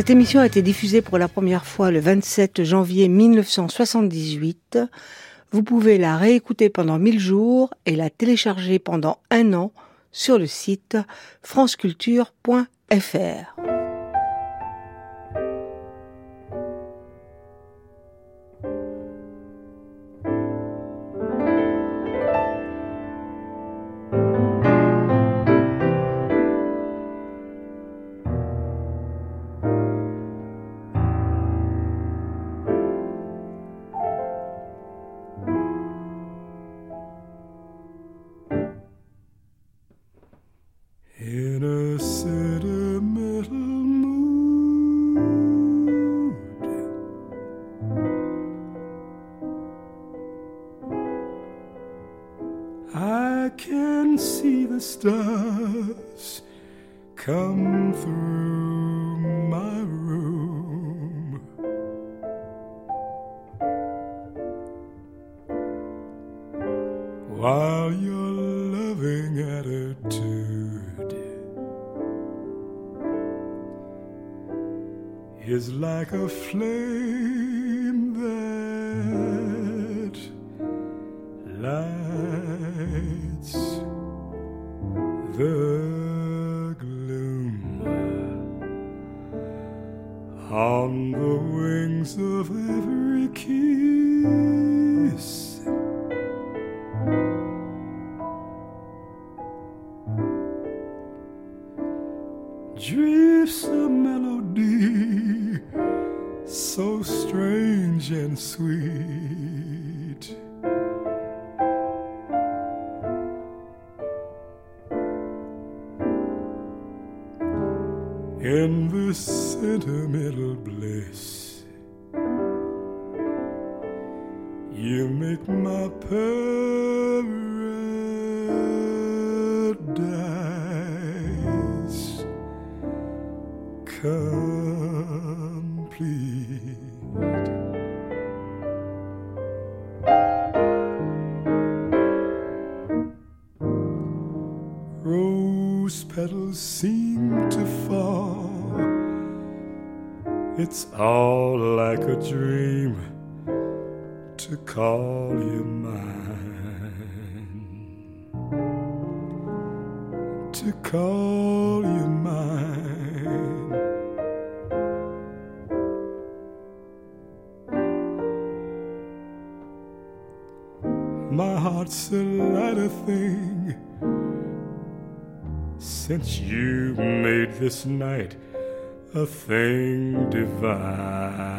Cette émission a été diffusée pour la première fois le 27 janvier 1978. Vous pouvez la réécouter pendant 1000 jours et la télécharger pendant un an sur le site franceculture.fr. drifts a melody so strange and sweet. uh,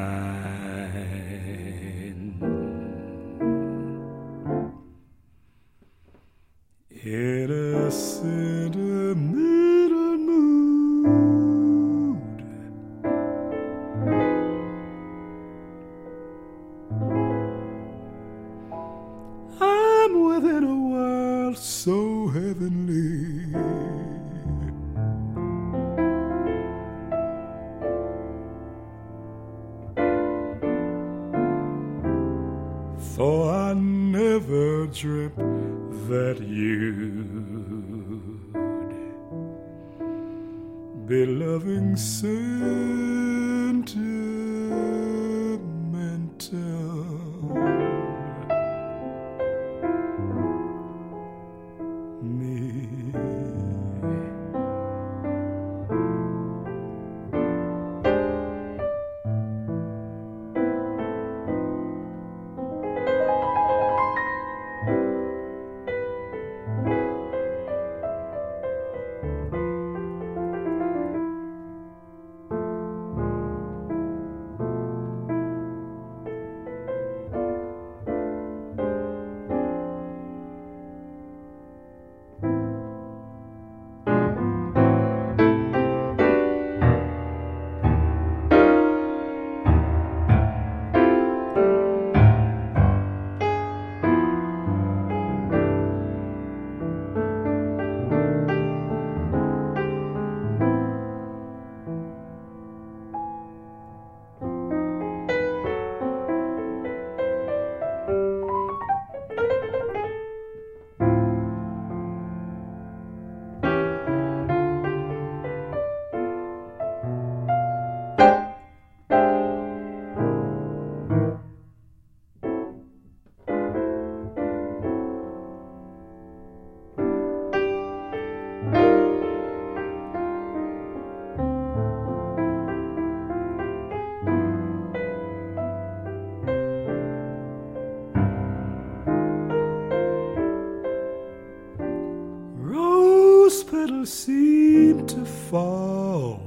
seem to fall.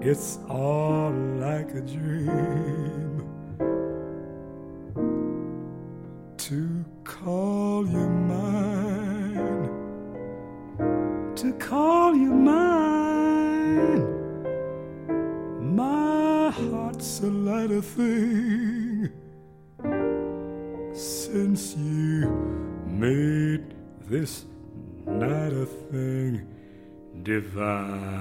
It's uh,